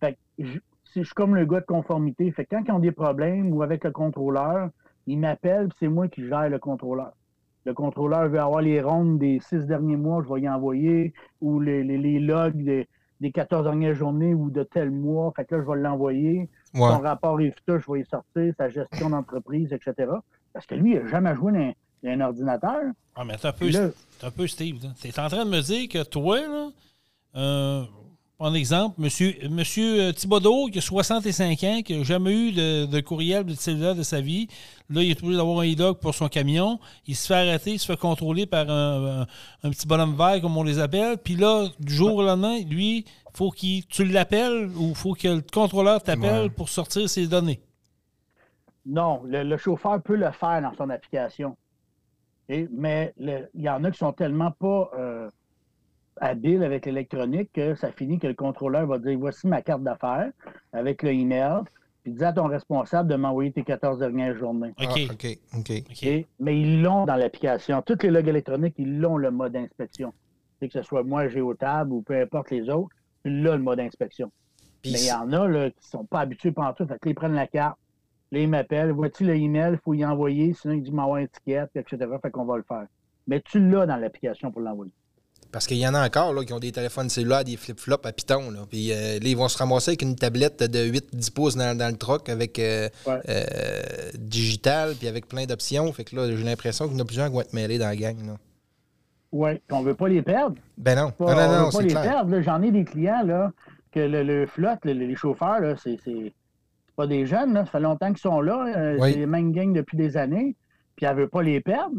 Speaker 5: Fait que je suis comme le gars de conformité. Fait que quand ils ont des problèmes ou avec le contrôleur, ils m'appellent, c'est moi qui gère le contrôleur. Le contrôleur veut avoir les rondes des six derniers mois, je vais y envoyer, ou les, logs des, des 14 dernières journées ou de tel mois. Fait que là, je vais l'envoyer. Son rapport EFTA, je vais y sortir, sa gestion d'entreprise, etc. Parce que lui, il n'a jamais joué dans un, ordinateur.
Speaker 3: Ah, mais t'es un, peu, un peu Steve. Tu es en train de me dire que toi, là, euh, par exemple, monsieur, monsieur euh, Thibodeau, qui a 65 ans, qui n'a jamais eu de, courriel de cellulaire de sa vie. Là, il est obligé d'avoir un e pour son camion. Il se fait arrêter, il se fait contrôler par un, petit bonhomme vert, comme on les appelle. Puis là, du jour au lendemain, lui, faut qu'il tu l'appelles ou faut que le contrôleur t'appelle pour sortir ses données.
Speaker 5: Non, le, chauffeur peut le faire dans son application. mais il y en a qui sont tellement pas... Euh, habile avec l'électronique que ça finit que le contrôleur va dire voici ma carte d'affaires avec le email. Puis dis à ton responsable de m'envoyer tes 14 dernières journées.
Speaker 3: OK.
Speaker 4: Ah, OK.
Speaker 5: OK. Mais ils l'ont dans l'application. Toutes les logs électroniques, ils l'ont le mode inspection. Que ce soit moi, Géotable ou peu importe les autres, ils l'ont le mode inspection. Mais il y en a là, qui ne sont pas habitués par tout. Fait que ils prennent la carte, là, ils m'appellent, vois-tu le email, il faut y envoyer, sinon il dit m'envoie un ticket, etc. Fait qu'on va le faire. Mais tu l'as dans l'application pour l'envoyer.
Speaker 4: Parce qu'il y en a encore là, qui ont des téléphones cellulaires, des flip-flops à piton. Là. Puis euh, là, ils vont se ramasser avec une tablette de 8-10 pouces dans, le truck avec euh, euh, digital, puis avec plein d'options. Fait que là, j'ai l'impression qu'il y en a plusieurs qui vont être mêlés dans la gang.
Speaker 5: Oui, on ne veut pas les perdre.
Speaker 4: Ben non.
Speaker 5: non,
Speaker 4: non,
Speaker 5: non, veut pas les perdre. J'en ai des clients là, que le, flotte, les chauffeurs, c'est, pas des jeunes. Là. Ça fait longtemps qu'ils sont là. C'est les mêmes gangs depuis des années. Puis elle ne veut pas les perdre.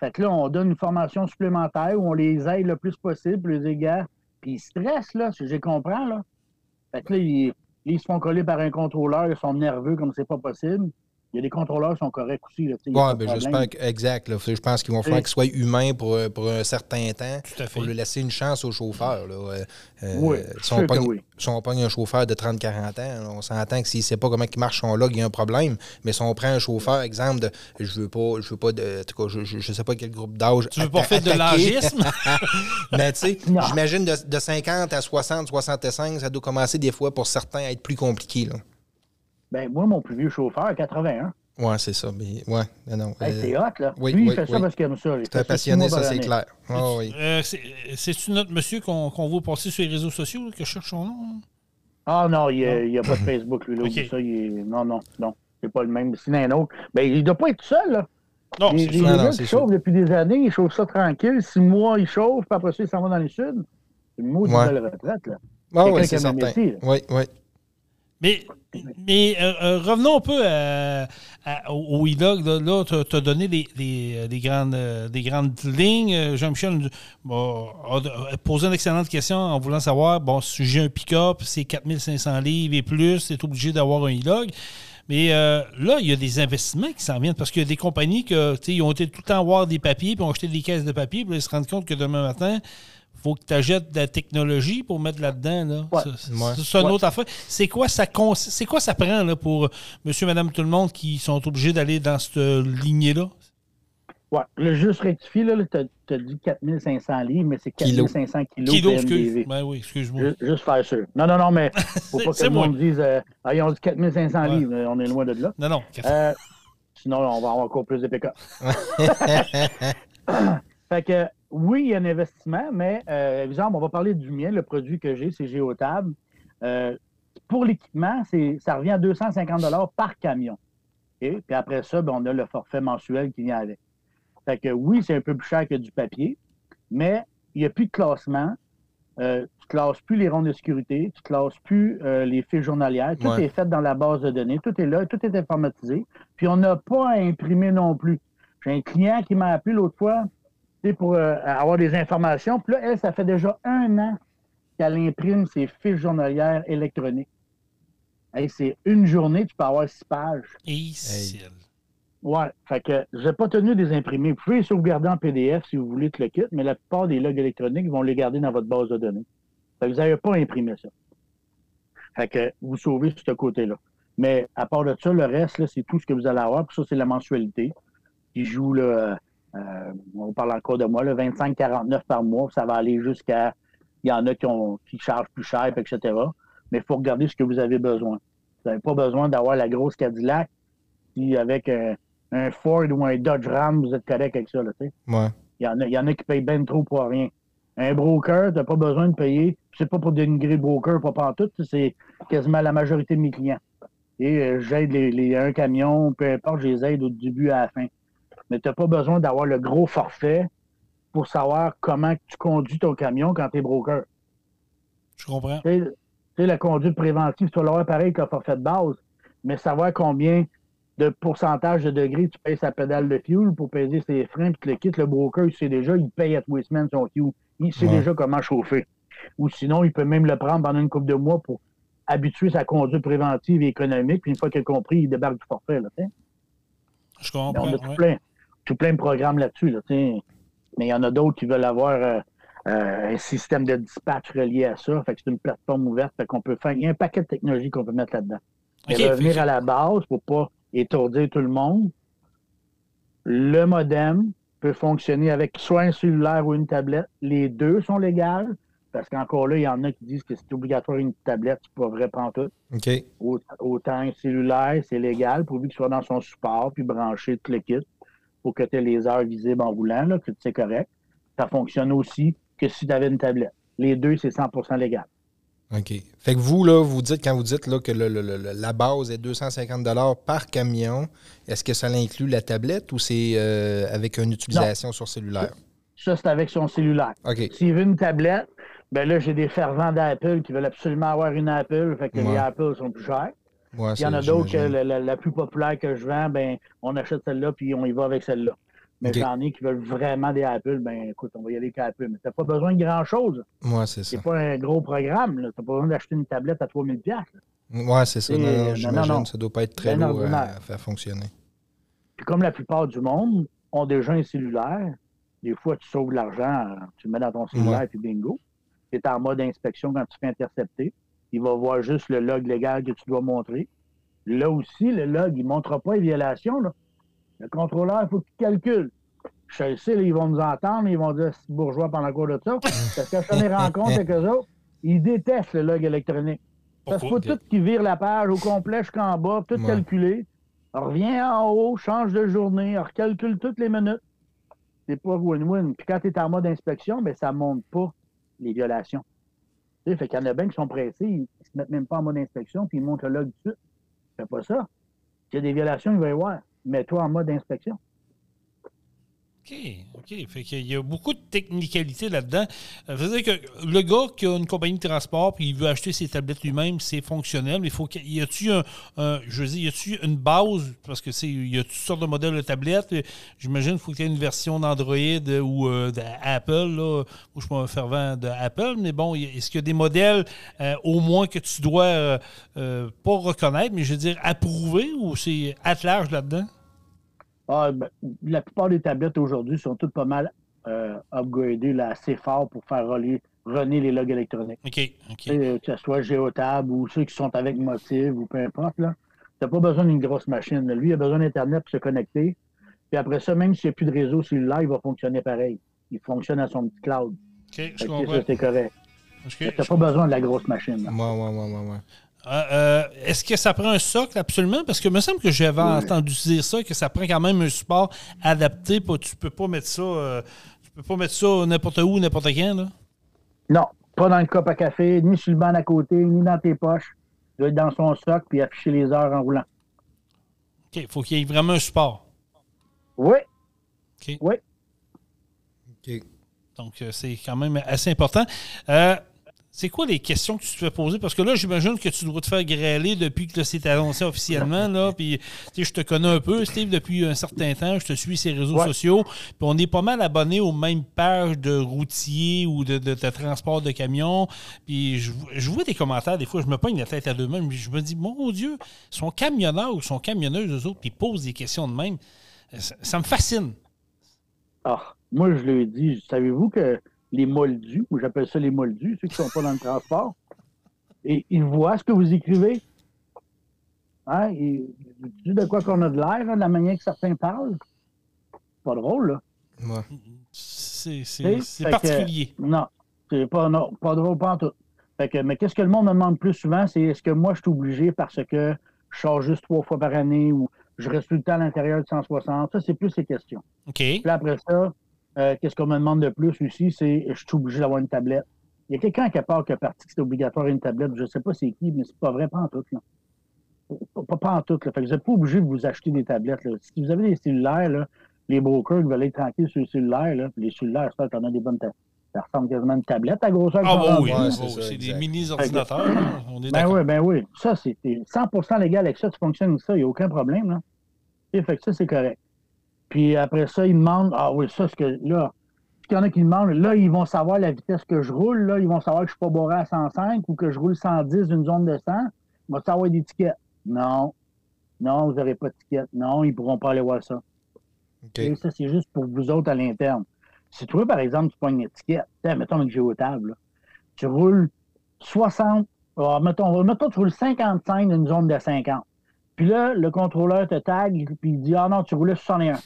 Speaker 5: Fait que là, on donne une formation supplémentaire où on les aide le plus possible, les égard. Puis ils stressent, là, si je comprends, là. Fait que là, ils, ils, se font coller par un contrôleur, ils sont nerveux comme c'est pas possible il y a des contrôleurs qui sont corrects aussi.
Speaker 4: Oui, ben, j'espère que, exact. Je pense qu'ils vont falloir qu'ils soient humains pour, pour un certain temps. Tout à fait. Pour lui laisser une chance au chauffeur. Là. Euh,
Speaker 5: euh oui, si on, pogne,
Speaker 4: oui. si on pogne un chauffeur de 30-40 ans, on s'entend que s'il ne sait pas comment il marche son log, il y a un problème. Mais si on prend un chauffeur, exemple, de je veux pas, je veux pas de. En tout cas, je ne sais pas quel groupe d'âge.
Speaker 3: Tu veux pas faire de l'âgisme?
Speaker 4: Mais tu sais, j'imagine de, de 50 à 60, 65, ça doit commencer des fois pour certains à être plus compliqué. Là.
Speaker 5: Ben, moi, mon plus vieux chauffeur, 81.
Speaker 4: Ouais, c'est ça. Mais, ouais, non.
Speaker 5: c'est hot, là. Oui, Lui, il fait ça parce qu'il aime ça.
Speaker 4: C'est un passionné, ça, c'est clair. Oh, oui.
Speaker 3: euh, C'est-tu notre monsieur qu'on qu voit passer sur les réseaux sociaux, là, que je cherche son nom?
Speaker 5: Ah non, il n'y a, a, pas de Facebook, lui. Là, okay. ça, il est... Non, non, non. C'est pas le même. C'est un autre. Ben, il ne doit pas être seul, là.
Speaker 3: Non, c'est ça.
Speaker 5: Les gars chauffent depuis des années, ils chauffent ça tranquille. Six mois, ils chauffent, puis après ça, ils s'en vont dans le sud. C'est une mauvaise ouais. retraite, là.
Speaker 4: Ah oui, c'est certain. Oui, oui.
Speaker 3: Mais, mais euh, euh, revenons un peu à, au e-log, là, tu as donné des, grandes, des grandes lignes. Jean-Michel a posé une excellente question en voulant savoir, bon, si j'ai un pick-up, c'est 4500 livres et plus, c'est obligé d'avoir un e-log. Mais euh, là, il y a des investissements qui s'en viennent parce qu'il y a des compagnies qui ont été tout le temps voir des papiers, puis ont acheté des caisses de papier, puis ils se rendent compte que demain matin, faut que tu achètes de la technologie pour mettre là-dedans. C'est une autre affaire. C'est quoi ça c'est quoi ça prend là, pour monsieur, madame, tout le monde qui sont obligés d'aller dans cette lignée-là?
Speaker 5: Oui, le juste rectifié, là, tu as, dit 4500 livres, mais c'est 4500 kilos. Kilos,
Speaker 3: excuse. Ben oui, excuse-moi.
Speaker 5: Juste, faire sûr. Non, non, non, mais faut pas que le monde dise euh, ah, ils ont dit 4500 livres, on est loin de là.
Speaker 3: Non, non.
Speaker 5: Euh, sinon, on va avoir encore plus de PK. fait que, oui, il y a un investissement, mais, euh, exemple, on va parler du mien. Le produit que j'ai, c'est Géotable. Euh, pour l'équipement, ça revient à 250 par camion. Et Puis après ça, ben, on a le forfait mensuel qui vient avec. Fait que oui, c'est un peu plus cher que du papier, mais il n'y a plus de classement. Euh, tu ne classes plus les rondes de sécurité, tu ne classes plus euh, les fiches journalières. Tout est fait dans la base de données, tout est là, tout est informatisé. Puis on n'a pas à imprimer non plus. J'ai un client qui m'a appelé l'autre fois pour euh, avoir des informations. Puis là, elle, ça fait déjà un an qu'elle imprime ses fiches journalières électroniques. c'est une journée, tu peux avoir six pages.
Speaker 3: Et
Speaker 5: oui, fait que j'ai pas tenu des imprimés. Vous pouvez les sauvegarder en PDF si vous voulez tout le kit, mais la plupart des logs électroniques vont les garder dans votre base de données. Fait que vous n'avez pas imprimé ça. Fait que vous sauvez ce côté-là. Mais à part de ça, le reste, c'est tout ce que vous allez avoir. Puis ça, c'est la mensualité qui joue, là, euh, on parle encore de moi, le 25-49 par mois. Ça va aller jusqu'à. Il y en a qui, ont, qui chargent plus cher, etc. Mais il faut regarder ce que vous avez besoin. Vous n'avez pas besoin d'avoir la grosse Cadillac. Puis avec un Ford ou un Dodge Ram, vous êtes correct avec ça, là.
Speaker 4: Ouais.
Speaker 5: Il y, en a, il y en a qui payent bien trop pour rien. Un broker, tu n'as pas besoin de payer. C'est pas pour dénigrer le broker, pas partout. C'est quasiment la majorité de mes clients. Et euh, j'aide les, un camion, peu importe, je les aide au début à la fin. Mais tu n'as pas besoin d'avoir le gros forfait pour savoir comment tu conduis ton camion quand tu es broker.
Speaker 3: Je comprends.
Speaker 5: Tu sais, la conduite préventive, tu vas l'avoir pareil qu'un forfait de base, mais savoir combien de pourcentage de degrés, tu payes sa pédale de fuel pour peser ses freins, puis tu le quittes, le broker, il sait déjà, il paye à Twistman son fuel. Il sait déjà comment chauffer. Ou sinon, il peut même le prendre pendant une couple de mois pour habituer sa conduite préventive et économique, puis une fois qu'il a compris, il débarque du forfait. Là,
Speaker 3: Je comprends.
Speaker 5: on a tout, plein, tout plein de programmes là-dessus. Là, mais il y en a d'autres qui veulent avoir euh, euh, un système de dispatch relié à ça. Fait que c'est une plateforme ouverte. Fait qu'on peut faire. Il y a un paquet de technologies qu'on peut mettre là-dedans. Okay, revenir à la base pour pas étourdir tout le monde. Le modem peut fonctionner avec soit un cellulaire ou une tablette. Les deux sont légales, parce qu'encore là, il y en a qui disent que c'est obligatoire une tablette, c'est pas vrai pantoute.
Speaker 4: OK.
Speaker 5: Autant un cellulaire, c'est légal, pourvu qu'il soit dans son support, puis branché tout le kit, pour que tu aies les heures visibles en roulant, là, que c'est correct. Ça fonctionne aussi que si tu avais une tablette. Les deux, c'est 100% légal.
Speaker 4: OK. Fait que vous, là, vous dites, quand vous dites là, que la base est 250 par camion, est-ce que ça inclut la tablette ou c'est euh, avec une utilisation sur cellulaire?
Speaker 5: Ça, c'est avec son cellulaire.
Speaker 4: OK.
Speaker 5: S'il veut une tablette, ben là, j'ai des fervents d'Apple qui veulent absolument avoir une Apple, fait que les Apple sont plus chers. Il y en a d'autres que la, plus populaire que je vends, ben, on achète celle-là puis on y va avec celle-là. Mais j'en ai qui veulent vraiment des Apple, ben écoute, on va y aller avec Apple. Mais t'as pas besoin de grand-chose.
Speaker 4: Moi, c'est ça.
Speaker 5: C'est pas un gros programme. T'as pas besoin d'acheter une tablette à 3000
Speaker 4: Ouais, c'est ça. Non, J'imagine ça doit pas être très lourd à, faire fonctionner.
Speaker 5: Puis comme la plupart du monde ont déjà un cellulaire, des fois, tu sauves l'argent, tu le mets dans ton cellulaire, et puis bingo. Tu es en mode inspection quand tu fais intercepter. Il va voir juste le log légal que tu dois montrer. Là aussi, le log, il ne montrera pas les violations. Là. Le contrôleur, il faut qu'il calcule. Je sais, ils vont nous entendre, ils vont dire c'est bourgeois pendant cours de ça. Parce que je les rencontre avec eux autres, ils détestent le log électronique. Parce qu'il faut tout qui vire la page au complet jusqu'en bas, tout calculer. Reviens en haut, change de journée, recalcule toutes les minutes. C'est pas win-win. Puis quand tu es en mode inspection, ben, ça ne monte pas les violations. Tu sais, fait qu'il y en a bien qui sont pressés, ils ne se mettent même pas en mode inspection, puis ils montent le log tout de suite. Fais pas ça. S'il y a des violations, il va y voir mets-toi en mode inspection.
Speaker 3: OK, OK. Fait qu'il y a beaucoup de technicalité là-dedans. Ça veut dire que le gars qui a une compagnie de transport puis il veut acheter ses tablettes lui-même, c'est fonctionnel. Il faut qu'il y a-tu un, je veux dire, y a-tu une base? Parce que c'est il y a toutes sortes de modèles de tablettes. J'imagine qu'il faut qu'il y ait une version d'Android ou euh, d'Apple. Là. Moi, je suis un fervent d'Apple, mais bon, est-ce qu'il y a des modèles euh, au moins que tu dois euh, pas reconnaître, mais je veux dire approuver ou c'est à large là-dedans?
Speaker 5: Ah, ben, la plupart des tablettes aujourd'hui sont toutes pas mal euh, upgradées là, assez fort pour faire relier, runner les logs électroniques.
Speaker 3: OK.
Speaker 5: Que ce soit Geotab ou ceux qui sont avec Motive ou peu importe. Tu n'as pas besoin d'une grosse machine. Lui, il a besoin d'Internet pour se connecter. Puis après ça, même s'il n'y a plus de réseau cellulaire, il va fonctionner pareil. Il fonctionne à son petit cloud.
Speaker 3: OK, je comprends. Ça,
Speaker 5: c'est correct. tu n'as pas besoin de la grosse machine.
Speaker 4: Ouais, ouais, ouais, ouais, ouais.
Speaker 3: Euh, euh, est-ce que ça prend un socle? Absolument? Parce que me semble que j'avais entendu dire ça, que ça prend quand même un support adapté. Pour, tu peux pas mettre ça euh, tu peux pas mettre ça n'importe où, n'importe quand. Là?
Speaker 5: Non, pas dans le cop à café, ni sur le banc à côté, ni dans tes poches. Tu dois être dans son socle puis afficher les heures en roulant.
Speaker 3: OK, il faut qu'il y ait vraiment un support.
Speaker 5: Oui.
Speaker 3: OK.
Speaker 5: Oui.
Speaker 4: OK.
Speaker 3: Donc, c'est quand même assez important. Euh, c'est quoi les questions que tu te fais poser? Parce que là, j'imagine que tu dois te faire grêler depuis que c'est annoncé officiellement. Là, puis, je te connais un peu, Steve, depuis un certain temps. Je te suis sur les réseaux sociaux. Puis on est pas mal abonnés aux mêmes pages de routiers ou de, de, transport de camions. Puis je, vois des commentaires, des fois, je me pogne la tête à deux-mêmes. Je me dis, mon Dieu, sont camionneurs ou sont camionneuses, eux autres, puis ils posent des questions de même. Ça, me fascine.
Speaker 5: Ah, moi, je lui ai dit, savez-vous que les moldus, ou j'appelle ça les moldus, ceux qui ne sont pas dans le transport, et ils voient ce que vous écrivez. Hein? Et, tu de quoi qu'on a de l'air, de la manière que certains parlent? Pas drôle, là.
Speaker 4: Ouais.
Speaker 3: C'est particulier.
Speaker 5: non, c'est pas, non, pas drôle, pas en tout. Fait que, mais qu'est-ce que le monde me demande plus souvent, c'est est-ce que moi, je suis obligé parce que je sors juste trois fois par année ou je reste tout le temps à l'intérieur de 160? Ça, c'est plus ces questions.
Speaker 3: OK.
Speaker 5: Puis après ça, euh, qu'est-ce qu'on me demande de plus aussi, c'est je suis obligé d'avoir une tablette. Il y a quelqu'un qui a peur qui a parti que c'est obligatoire une tablette. Je ne sais pas c'est qui, mais c'est pas vrai, pas en tout. Là. Pas, pas en tout. Là. Fait que vous n'êtes pas obligé de vous acheter des tablettes. Là. Si vous avez des cellulaires, là, les brokers qui veulent être tranquilles sur les cellulaires, là, les cellulaires, ça, en as des bonnes tablettes. Ça ressemble quasiment à une tablette à grosseur.
Speaker 3: Ah oui, oui, c'est des mini-ordinateurs. On est
Speaker 5: ben oui, ben oui. Ça, c'est 100% légal avec ça. Tu fonctionnes avec ça, il n'y a aucun problème. Là. Et fait que ça, c'est correct. Puis après ça, ils demandent Ah oui, ça, ce que là, il y en a qui demandent, là, ils vont savoir la vitesse que je roule, là, ils vont savoir que je ne suis pas bourré à 105 ou que je roule 110 d'une zone de 100. Ils vont savoir des tickets. Non. Non, vous n'aurez pas de ticket. Non, ils ne pourront pas aller voir ça. Et ça, c'est juste pour vous autres à l'interne. Si toi, par exemple, tu prends une étiquette, mettons avec Géotable, tu roules 60, mettons, mettons, tu roules 55 d'une zone de 50. Puis là, le contrôleur te tag, puis il dit Ah non, tu roulais 61.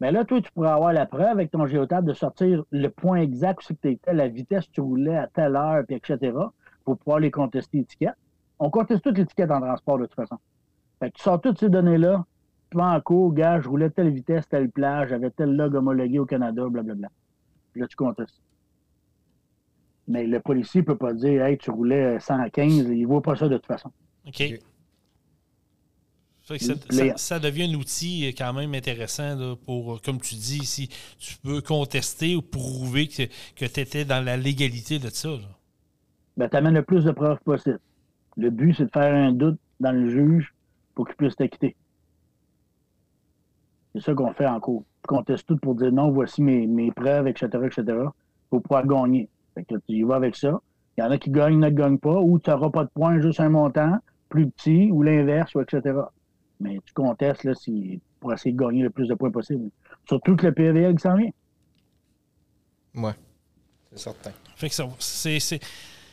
Speaker 5: Mais là, toi, tu pourrais avoir la preuve avec ton géotable de sortir le point exact où tu étais, la vitesse que tu roulais à telle heure, puis etc., pour pouvoir les contester l'étiquette. On conteste toutes les étiquettes en transport, de toute façon. Fait que tu sors toutes ces données-là, tu vas en cours, gars, je roulais telle vitesse, telle plage, j'avais tel log homologué au Canada, blablabla. Puis là, tu contestes. Mais le policier ne peut pas dire, hey, tu roulais 115, il ne voit pas ça de toute façon.
Speaker 3: OK ça, devient un outil quand même intéressant pour, comme tu dis, si tu peux contester ou prouver que, que tu étais dans la légalité de ça.
Speaker 5: Ben, tu amènes le plus de preuves possible. Le but, c'est de faire un doute dans le juge pour qu'il puisse t'acquitter. C'est ça qu'on fait en cours. Tu contestes tout pour dire non, voici mes, mes preuves, etc., etc., pour pouvoir gagner. Fait que tu y vas avec ça. Il y en a qui gagnent, ne gagnent pas, ou tu n'auras pas de points, juste un montant plus petit, ou l'inverse, ou etc mais tu contestes là, si, pour essayer de gagner le plus de points possible. Surtout que le PVL qui s'en vient.
Speaker 4: Oui, c'est certain.
Speaker 3: Fait que ça, c'est,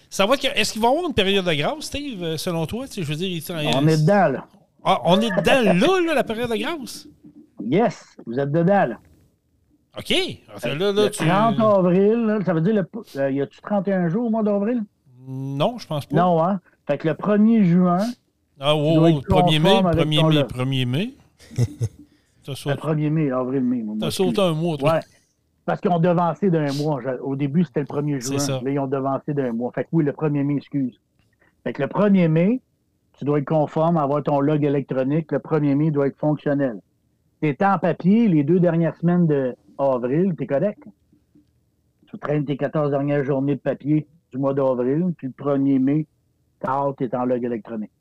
Speaker 3: ça va Est-ce qu'il va y avoir une période de grâce, Steve, selon toi? Je veux dire,
Speaker 5: on est dedans, là.
Speaker 3: Ah, on est dedans, là, là, la période de grâce?
Speaker 5: Yes, vous êtes dedans, là.
Speaker 3: OK. là, là, le
Speaker 5: 30 avril, là, ça veut dire, le, euh, y a-tu 31 jours au mois d'avril?
Speaker 3: Non, je pense pas.
Speaker 5: Non, hein? Fait que le 1er juin,
Speaker 3: ah, oui, 1er mai, 1er mai, 1er mai.
Speaker 5: Le 1er mai, avril-mai.
Speaker 3: T'as sauté un mois, toi.
Speaker 5: Ouais. Parce qu'ils ont devancé d'un mois. Au début, c'était le 1er juin. Là, ils ont devancé d'un mois. Fait que oui, le 1er mai, excuse. Fait que le 1er mai, tu dois être conforme, avoir ton log électronique. Le 1er mai, doit être fonctionnel. t'es en papier les deux dernières semaines d'avril, t'es correct. Tu traînes tes 14 dernières journées de papier du mois d'avril, puis le 1er mai, tard, t'es en log électronique.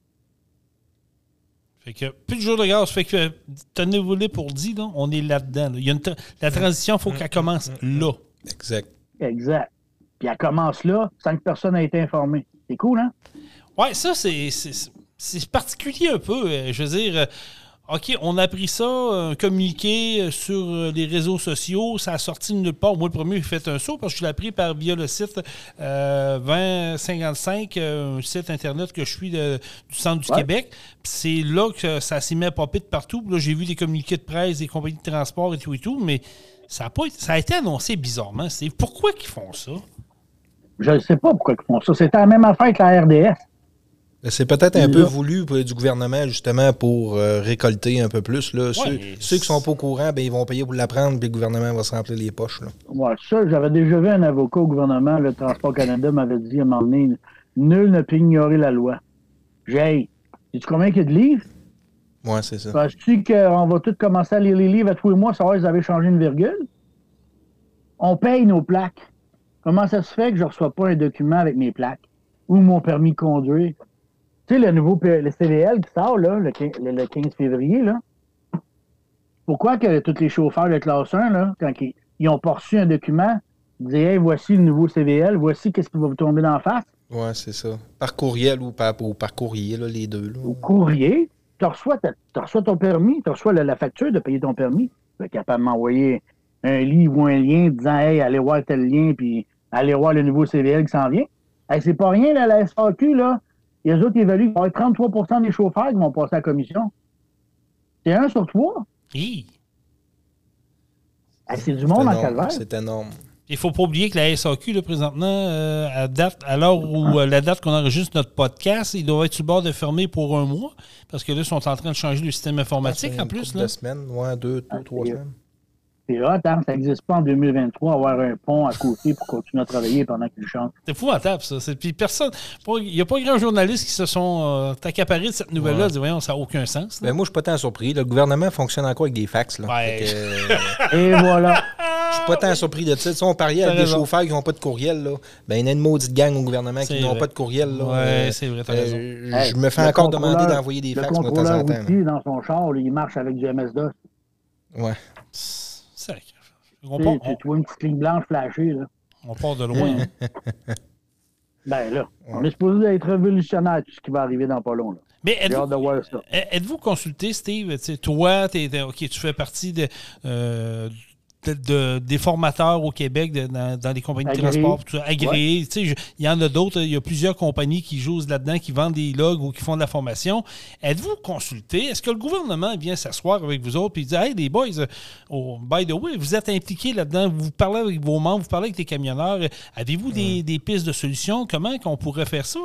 Speaker 3: Fait que plus de jours de gaz, fait que tenez-vous les pour dire, on est là-dedans. Il y a la transition, il faut qu'elle commence là.
Speaker 4: Exact.
Speaker 5: Exact. Puis elle commence là sans que personne n'ait été informé. C'est cool, hein?
Speaker 3: Ouais, ça, c'est particulier un peu. Euh, je veux dire, euh, OK, on a pris ça, un communiqué sur les réseaux sociaux, ça a sorti de nulle part. Moi, le premier, j'ai fait un saut parce que je l'ai appris par, via le site 2055, euh, un site Internet que je suis du centre du Québec. C'est là que ça s'est mis à popper de partout. Là, j'ai vu des communiqués de presse, des compagnies de transport et tout et tout, mais ça a, pas, ça a été annoncé bizarrement. C'est pourquoi ils font ça?
Speaker 5: Je ne sais pas pourquoi ils font ça. C'était la même affaire que la RDS.
Speaker 4: C'est peut-être un peu voulu du gouvernement, justement, pour euh, récolter un peu plus. Là. ceux, qui ne sont pas au courant, ben, ils vont payer pour l'apprendre, puis le gouvernement va se remplir les poches. Là.
Speaker 5: Ouais, ça, j'avais déjà vu un avocat au gouvernement, le Transport Canada m'avait dit à un moment donné Nul ne peut ignorer la loi. J'ai, hey, sais-tu combien il y a de livres?
Speaker 4: Oui, c'est ça.
Speaker 5: Penses-tu qu'on va tous commencer à lire les livres à tous les mois, savoir si vous avez changé une virgule? On paye nos plaques. Comment ça se fait que je ne reçois pas un document avec mes plaques ou mon permis de conduire? Tu sais, le nouveau le CVL qui sort là, le, 15, février, là, pourquoi que tous les chauffeurs de classe 1, là, quand ils, ont pas reçu un document, ils disent hey, voici le nouveau CVL, voici qu'est-ce qui va vous tomber dans la face?
Speaker 4: Oui, c'est ça. Par courriel ou par, par courrier, là, les deux. Là.
Speaker 5: Au courrier, tu reçois, reçois, ton permis, tu reçois la, facture de payer ton permis. Tu es capable de m'envoyer un livre ou un lien disant Hey, allez voir tel lien, puis allez voir le nouveau CVL qui s'en vient. Hey, c'est pas rien, là, la SAQ, là. Les autres évaluent qu'il va y avoir 33 des chauffeurs qui vont passer à la commission. C'est un sur trois.
Speaker 3: Oui.
Speaker 5: c'est du monde en calvaire.
Speaker 4: C'est énorme.
Speaker 3: Il ne faut pas oublier que la SAQ, là, présentement, euh, à, date, à l'heure où euh, la date qu'on enregistre notre podcast, il doit être sur bord de fermer pour un mois, parce que là, ils sont en train de changer le système informatique en plus. Deux
Speaker 4: semaines, ouais, deux, deux ah, trois semaines.
Speaker 5: C'est hot, hein? Ça n'existe pas en 2023, avoir un pont à côté pour continuer à travailler pendant qu'il chante.
Speaker 3: C'est épouvantable, ça. Puis personne. Il n'y a pas grand journalistes qui se sont euh, accaparés de cette nouvelle-là. Ouais. Voyons, ça n'a aucun sens.
Speaker 4: Ben, moi, je ne suis pas tant surpris. Le gouvernement fonctionne encore avec des fax. Là.
Speaker 3: Ouais.
Speaker 5: Et voilà.
Speaker 4: Je suis pas tant surpris de ça. Si on pariait avec des chauffeurs qui n'ont pas de courriel, là, ben, il y a une maudite gang au gouvernement qui n'ont pas de courriel. Là.
Speaker 3: Ouais, euh, c'est vrai, t'as raison.
Speaker 4: Euh, je me fais encore demander d'envoyer des fax de temps en temps.
Speaker 5: dans son char, il marche avec du MS-DOS.
Speaker 4: Ouais.
Speaker 5: On tu, vois une petite ligne blanche flashée. Là.
Speaker 3: On part de loin. Hein.
Speaker 5: ben là, on est supposé être révolutionnaire, tout ce qui va arriver dans pas long. Là.
Speaker 3: Mais êtes-vous consulté, Steve? toi, ok, tu fais partie de, euh, de, des formateurs au Québec dans, les compagnies de transport, tout agréés. Il y en a d'autres. Il y a plusieurs compagnies qui jouent là-dedans, qui vendent des logs ou qui font de la formation. Êtes-vous consulté? Est-ce que le gouvernement vient s'asseoir avec vous autres et dire Hey, les boys, oh, by the way, vous êtes impliqués là-dedans, vous parlez avec vos membres, vous parlez avec les camionneurs. Avez-vous des, des, pistes de solutions? Comment qu'on pourrait faire ça?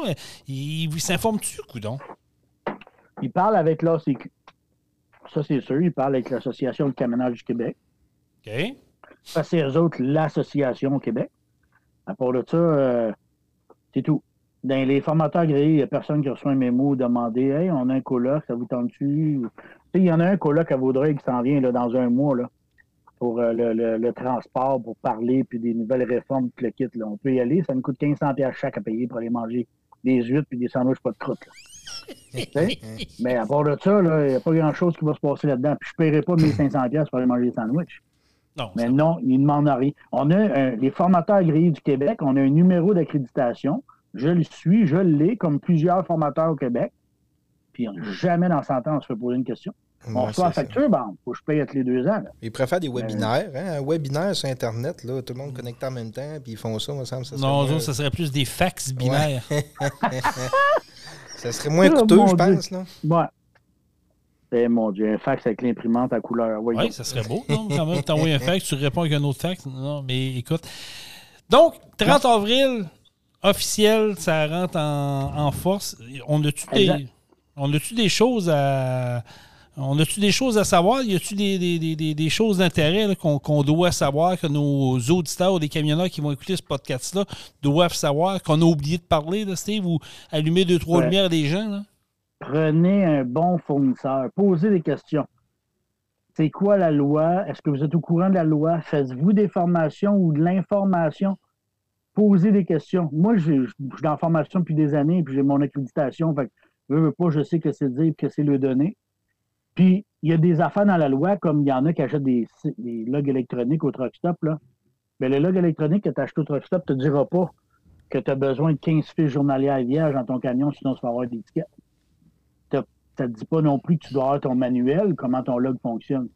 Speaker 3: Ils vous s'informent-tu, coudon?
Speaker 5: Ils parlent avec l'ACQ. Ça, c'est sûr. Ils parlent avec l'Association de camionnage du Québec. Ça, c'est eux autres, l'association au Québec. À part de ça, euh, c'est tout. Dans les formateurs agréés, il n'y a personne qui reçoit un mémo demander Hey, on a un colloque, ça vous tente-tu? Il y en a un colloque à Vaudreuil qui s'en vient là, dans un mois là, pour euh, le, transport, pour parler, puis des nouvelles réformes, tout le kit. Là. On peut y aller, ça nous coûte 1500 chaque à payer pour aller manger des huîtres puis des sandwichs pas de croûte. Mais à part de ça, il n'y a pas grand-chose qui va se passer là-dedans. Puis je ne paierai pas 1500 pour aller manger des sandwichs. Mais non, ils ne demandent rien. On a les formateurs agréés du Québec, on a un numéro d'accréditation. Je le suis, je l'ai, comme plusieurs formateurs au Québec. Puis jamais dans 100 ans, on se fait poser une question. On reçoit la facture, bon, faut que je paye tous les deux ans.
Speaker 4: Ils préfèrent des webinaires. Hein? Un webinaire sur Internet, là, tout le monde connecté en même temps, puis ils font ça, me semble. Ça
Speaker 3: non, ça serait plus des fax binaires.
Speaker 4: ça serait moins coûteux, je pense. Là.
Speaker 5: Ouais. Eh mon Dieu, un fax avec l'imprimante à couleur.
Speaker 3: Oui, ça serait beau, non? Quand même, t'envoies un fax, tu réponds avec un autre fax. Non, mais écoute. Donc, 30 avril, officiel, ça rentre en, force. On a-tu des, on a des choses à. On a-tu des choses à savoir? Y a-tu des, des, des, choses d'intérêt qu'on doit savoir, que nos auditeurs ou des camionneurs qui vont écouter ce podcast-là doivent savoir, qu'on a oublié de parler, là, Steve, ou allumer deux, trois lumières des gens? Là?
Speaker 5: Prenez un bon fournisseur, posez des questions. c'est quoi la loi? Est-ce que vous êtes au courant de la loi? Faites-vous des formations ou de l'information? Posez des questions. Moi, je, suis la formation depuis des années, puis j'ai mon accréditation. Fait que, je veux pas, je sais que c'est dire que c'est le donner. Puis, il y a des affaires dans la loi, comme il y en a qui achètent des, logs électroniques au truck stop. Là. Mais le log électronique que tu achètes au truck stop ne te dira pas que tu as besoin de 15 fiches journalières vierges dans ton camion, sinon tu vas avoir des tickets. Ça ne te dit pas non plus que tu dois avoir ton manuel, comment ton log fonctionne.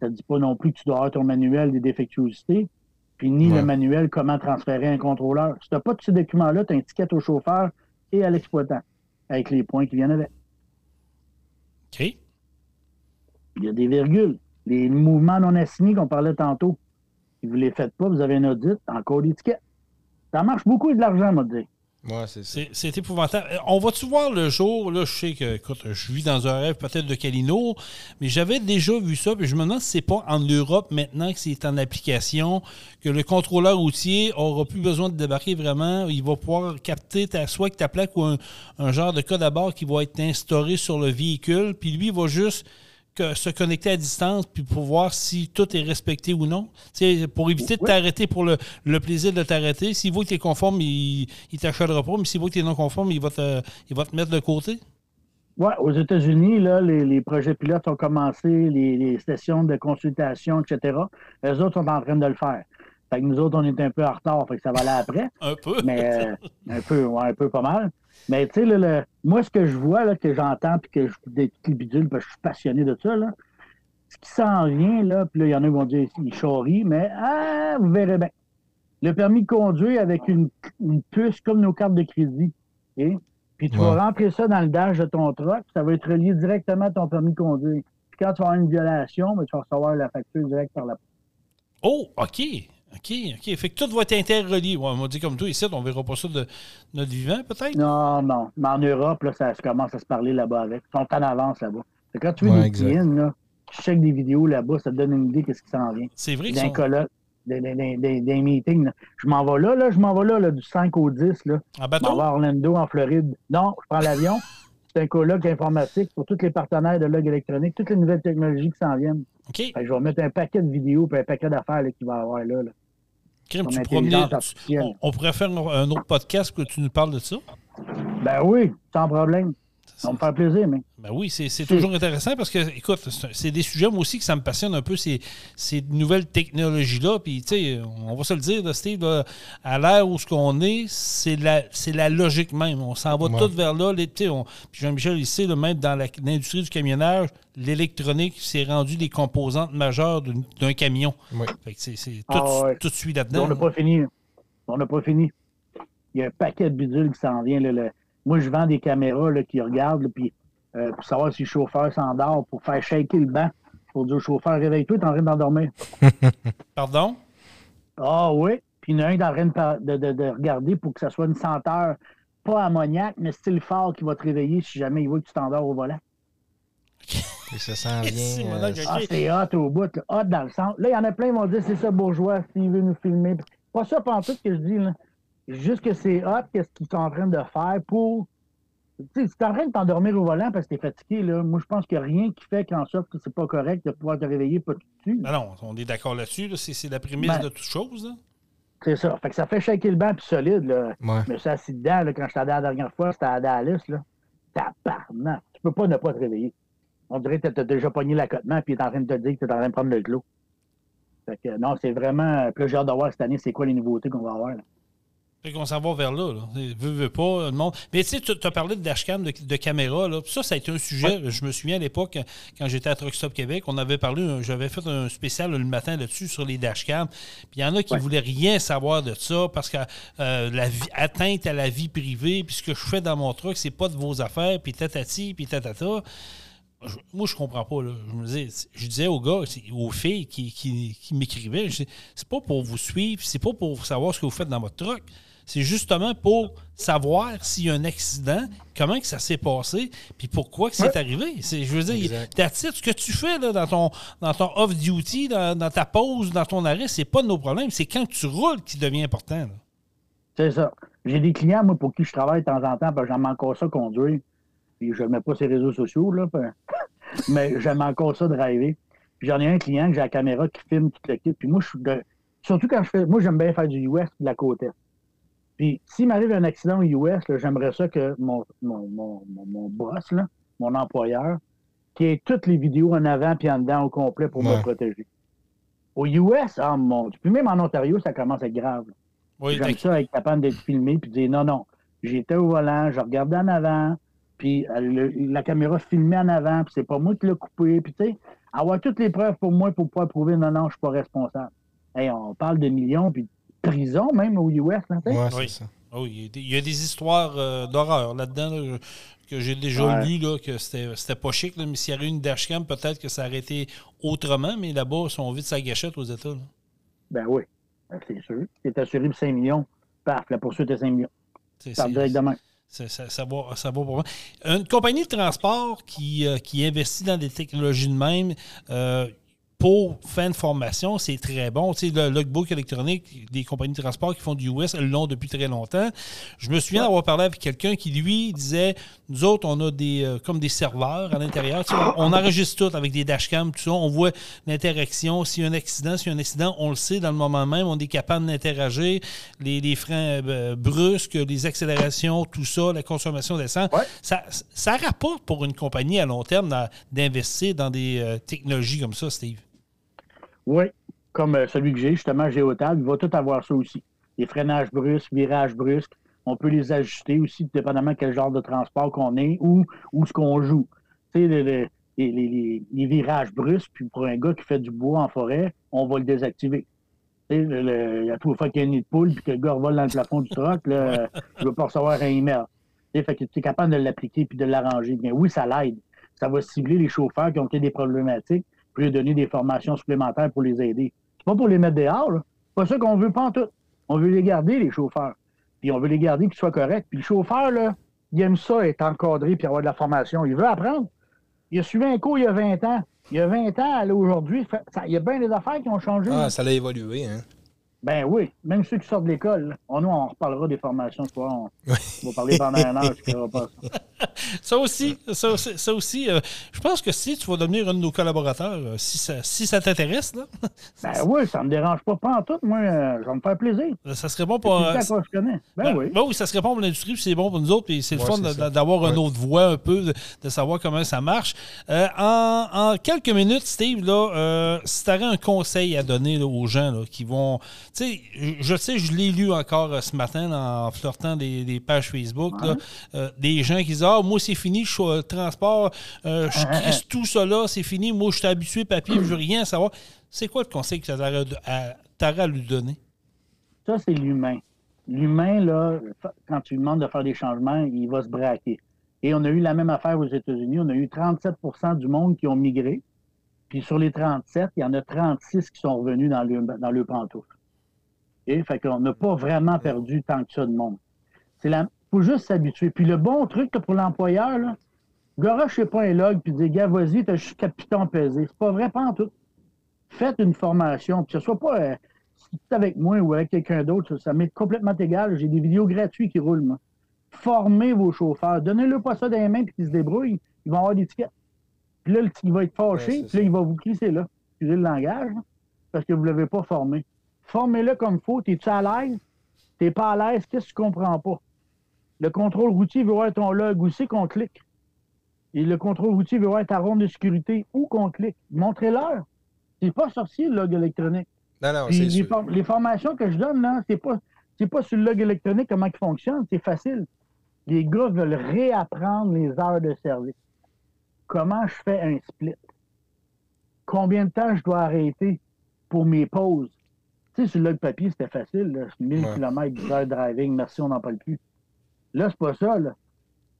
Speaker 5: Ça ne te dit pas non plus que tu dois avoir ton manuel des défectuosités, puis ni le manuel comment transférer un contrôleur. Si tu n'as pas de ces documents-là, tu as un ticket au chauffeur et à l'exploitant, avec les points qui viennent avec.
Speaker 3: OK.
Speaker 5: Il y a des virgules. Les mouvements non assignés qu'on parlait tantôt, si vous ne les faites pas, vous avez un audit, encore tickets. Ça marche beaucoup de l'argent, moi, dire.
Speaker 3: C'est épouvantable. Euh, on va-tu voir le jour, là, je sais que, écoute, je vis dans un rêve peut-être de Calino, mais j'avais déjà vu ça, puis je me demande si c'est pas en Europe maintenant que c'est en application, que le contrôleur routier aura plus besoin de débarquer vraiment, il va pouvoir capter soit ta plaque ou un, un genre de code à bord qui va être instauré sur le véhicule, puis lui, il va juste se connecter à distance puis pour voir si tout est respecté ou non. pour éviter de t'arrêter pour le, plaisir de t'arrêter. S'il voit que tu es conforme, il ne t'achètera pas, mais s'il voit que tu es non conforme, il va, te, il va te mettre de côté.
Speaker 5: Oui, aux États-Unis, là, les, projets pilotes ont commencé, les, sessions de consultation, etc. Les autres sont en train de le faire. Fait que nous autres, on est un peu en retard, fait que ça va aller après.
Speaker 3: un peu.
Speaker 5: Mais euh, un peu, ouais, un peu pas mal. Mais tu sais, le, moi, ce que je vois, là, que j'entends, puis que je des bidules, parce que je suis passionné de ça, là, ce qui s'en vient, là, puis là, il y en a qui vont dire il charrie, mais ah, vous verrez bien. Le permis de conduire avec une, puce comme nos cartes de crédit. Puis tu vas rentrer ça dans le dash de ton truck, ça va être relié directement à ton permis de conduire. Puis quand tu vas avoir une violation, ben, tu vas recevoir la facture directe par la
Speaker 3: Oh, OK. OK, OK. Fait que tout va être interrelié. on m'a dit comme toi, ici, on ne verra pas ça de notre vivant, peut-être?
Speaker 5: Non, non. Mais en Europe, là, ça commence à se parler là-bas avec. Ils sont en avance là-bas. Quand tu veux des clients, là, tu checkes des vidéos là-bas, ça te donne une idée de ce qui s'en vient.
Speaker 3: C'est vrai que
Speaker 5: D'un colloque, des, meetings. Je m'en vais là, là, je m'en vais là, là, du 5 au 10. Là.
Speaker 3: En bateau?
Speaker 5: Je vais à Orlando, en Floride. Non, je prends l'avion. C'est un colloque informatique pour tous les partenaires de log électronique, toutes les nouvelles technologies qui s'en viennent.
Speaker 3: OK.
Speaker 5: je vais mettre un paquet de vidéos et un paquet d'affaires qu'il va y avoir là. là
Speaker 3: on, pourrait faire un autre podcast que tu nous parles de ça?
Speaker 5: Ben oui, sans problème. Ça va me faire plaisir, mais.
Speaker 3: Ben oui, c'est toujours intéressant parce que, écoute, c'est des sujets, moi aussi, que ça me passionne un peu, ces, ces nouvelles technologies-là. Puis, tu sais, on va se le dire, Steve, à l'ère où ce qu'on est, c'est la, la logique même. On s'en va tout vers là. Les, puis Jean-Michel, ici, même dans l'industrie du camionnage, l'électronique s'est rendu des composantes majeures d'un camion. c'est tout,
Speaker 5: ah
Speaker 3: tout, suit là-dedans.
Speaker 5: On n'a pas fini. On n'a pas fini. Il y a un paquet de bidules qui s'en vient. Là, moi, je vends des caméras là, qui regardent, puis euh, pour savoir si le chauffeur s'endort, pour faire shaker le banc, pour dire au chauffeur, réveille-toi, t'es en train d'endormir.
Speaker 3: Pardon?
Speaker 5: Ah oui. Puis il y en a un qui est en train de, regarder pour que ça soit une senteur, pas ammoniaque, mais style fort qui va te réveiller si jamais il voit que tu t'endors au volant.
Speaker 4: Et ça sent bien.
Speaker 5: Euh, ah, c'est hot au bout, hot dans le centre. Là, il y en a plein qui vont dire c'est ça, bourgeois, s'il veut nous filmer. Pas ça, pas tout que je dis, là. Juste que c'est hot, qu'est-ce qu'ils sont en train de faire pour. Tu sais, si t'es en train de t'endormir au volant parce que t'es fatigué, là, moi, je pense qu'il n'y a rien qui fait qu'en sorte que c'est pas correct de pouvoir te réveiller pas tout de suite.
Speaker 3: Ben non, on est d'accord là-dessus. C'est la prémisse ben, de toute chose.
Speaker 5: C'est ça. Fait que ça fait shaker le banc puis solide. Là. Mais ça, c'est dedans, là, quand je allé la dernière fois, c'était à Dallas. Là. Tabarnak. Tu peux pas ne pas te réveiller. On dirait que tu as déjà pogné l'accotement puis tu es en train de te dire que tu es en train de prendre le clos. Fait que non, c'est vraiment. Puis j'ai hâte de voir cette année, c'est quoi les nouveautés qu'on va avoir. Là.
Speaker 3: Fait qu'on s'en va vers là. là. Veux, veux pas, le monde. Mais tu sais, tu as parlé de dashcam, de, de caméra. Là. Ça, ça a été un sujet. Je me souviens à l'époque, quand j'étais à Truck Stop Québec, on avait parlé, j'avais fait un spécial le matin là-dessus sur les dashcams. Puis il y en a qui ne voulaient rien savoir de ça parce que euh, la vie, atteinte à la vie privée, puis ce que je fais dans mon truck, c'est pas de vos affaires, puis tatati, puis tatata. moi, je comprends pas. Là. Je, me disais, je disais aux gars, aux filles qui, qui, qui m'écrivaient, c'est pas pour vous suivre, c'est pas pour savoir ce que vous faites dans votre truck c'est justement pour savoir s'il y a un accident, comment que ça s'est passé, puis pourquoi que c'est arrivé. C'est, je veux dire, ce que tu fais là, dans ton, dans ton off-duty, dans, ta pause, dans ton arrêt, c'est pas de nos problèmes. C'est quand tu roules qui devient important.
Speaker 5: C'est ça. J'ai des clients, moi, pour qui je travaille de temps en temps, parce que j'aime encore ça conduire. Puis je ne mets pas ces réseaux sociaux, là. mais j'aime encore ça driver. J'en ai un client que j'ai la caméra qui filme toute l'équipe. Puis moi, je suis surtout quand je fais. Moi, j'aime bien faire du US de la côte est. Puis s'il m'arrive un accident au US, j'aimerais ça que mon, mon, mon, mon boss, là, mon employeur, qui ait toutes les vidéos en avant puis en dedans au complet pour me protéger. Au US, ah mon Dieu. Puis même en Ontario, ça commence à être grave. J'aime ça être capable d'être filmé puis de dire non, non, j'étais au volant, je regardais en avant, puis euh, la caméra filmait en avant, puis c'est pas moi qui l'ai coupé, puis tu sais, avoir toutes les preuves pour moi pour pouvoir prouver non, non, je suis pas responsable. Hey, on parle de millions, puis prison même au US, là,
Speaker 3: ouais, oui. Ça. Oh, il, y a des, histoires euh, d'horreur là-dedans que j'ai déjà lu là, que c'était pas chic, mais s'il y avait une dashcam, peut-être que ça aurait été autrement, mais là-bas, ils sont vite sa gâchette aux États.
Speaker 5: Ben oui, c'est sûr. C'est assuré pour 5 millions. Paf, la poursuite est 5 millions. C'est directement.
Speaker 3: Ça, ça, ça, va, ça va pour moi. Une compagnie de transport qui, euh, qui investit dans des technologies de même, euh, pour fin de formation, c'est très bon. Tu sais, le logbook électronique des compagnies de transport qui font du US, elles l'ont depuis très longtemps. Je me souviens d'avoir parlé avec quelqu'un qui, lui, disait Nous autres, on a des euh, comme des serveurs à l'intérieur. on, enregistre tout avec des dashcams, tout ça. On voit l'interaction. S'il y a un accident, s'il y a un accident, on le sait dans le moment même. On est capable d'interagir. Les, freins euh, brusques, les accélérations, tout ça, la consommation d'essence. Ça, ça rapporte pour une compagnie à long terme d'investir dans des euh, technologies comme ça, Steve.
Speaker 5: Oui, comme euh, celui que j'ai, justement, Géotab, il va tout avoir ça aussi. Les freinages brusques, virages brusques, on peut les ajuster aussi, dépendamment quel genre de transport qu'on est ou, ou ce qu'on joue. Tu sais, les, les, les, virages brusques, puis pour un gars qui fait du bois en forêt, on va le désactiver. Tu sais, il y a tout fois qu'il y a un nid de poule, puis que le gars revole dans le plafond du truck, là, je veux pas recevoir un email. Tu fait que tu es capable de l'appliquer puis de l'arranger. Bien oui, ça l'aide. Ça va cibler les chauffeurs qui ont des problématiques, puis donner des formations supplémentaires pour les aider. C'est pas pour les mettre dehors, là. C'est pas ça qu'on veut pas en tout. On veut les garder, les chauffeurs. Puis on veut les garder qu'ils soient corrects. Puis le chauffeur, là, il aime ça, être encadré puis avoir de la formation. Il veut apprendre. Il a suivi un cours il y a 20 ans. Il y a 20 ans, à aujourd'hui, il y a bien des affaires qui ont changé.
Speaker 4: Ah, ça a évolué, hein?
Speaker 5: Ben oui, même ceux qui sortent de l'école. On, nous, on reparlera des formations ce soir. On, va parler pendant un an, je ne pas
Speaker 3: ça. ça aussi, ça, ça aussi euh, je pense que si tu vas devenir un de nos collaborateurs, euh, si ça, si ça t'intéresse, là.
Speaker 5: ben oui, ça me dérange pas, pas en tout. Moi, euh, je vais me faire plaisir.
Speaker 3: Ça serait bon pour.
Speaker 5: C'est ça que je connais. Ben, ben, oui.
Speaker 3: Ben oui, ça serait bon pour l'industrie, puis c'est bon pour nous autres, puis c'est le fun d'avoir une autre voix un peu, de, savoir comment ça marche. En, en, quelques minutes, Steve, là, si tu avais un conseil à donner aux gens là, qui vont sais, je sais, je l'ai lu encore euh, ce matin en flirtant des, pages Facebook, euh, des gens qui disent Ah, moi, c'est fini, je suis au transport, euh, je crisse tout ça là, c'est fini, moi, je suis habitué, papier, je veux rien savoir. C'est quoi le conseil que tu as à lui donner?
Speaker 5: Ça, c'est l'humain. L'humain, là, quand tu lui demandes de faire des changements, il va se braquer. Et on a eu la même affaire aux États-Unis. On a eu 37% du monde qui ont migré. Puis sur les 37, il y en a 36 qui sont revenus dans le, dans le pantoufle. Okay? Fait qu'on n'a pas vraiment perdu tant que ça de monde. Il faut juste s'habituer. Puis le bon truc pour l'employeur, là, pas un log puis dis, gars, vas-y, t'as juste capiton pesé. C'est pas vrai, pas en tout. Faites une formation, puis ce soit pas euh, si tu es avec moi ou avec quelqu'un d'autre, ça, m'est complètement égal. J'ai des vidéos gratuites qui roulent, moi. Formez vos chauffeurs. Donnez-leur pas ça dans les mains puis qu'ils se débrouillent. Ils vont avoir des tickets. Puis là, il va être fâché, puis là, il va vous glisser là. Excusez le langage, parce que vous ne l'avez pas formé. Formez-le comme il faut. T'es-tu à l'aise? T'es pas à l'aise? Qu'est-ce que tu comprends pas? Le contrôle routier veut voir ton log. Où c'est qu'on clique? Et le contrôle routier veut voir ta ronde de sécurité. Où qu'on clique? Montrez-leur. C'est pas sorcier, le log électronique.
Speaker 4: Non, non, c'est
Speaker 5: les, les, formations que je donne, là, c'est pas, pas sur le log électronique comment il fonctionne. C'est facile. Les gars veulent réapprendre les heures de service. Comment je fais un split? Combien de temps je dois arrêter pour mes pauses? Tu sais, sur le papier, c'était facile. Là. 1000 km de driving, merci, on n'en parle plus. Là, c'est pas ça. Là.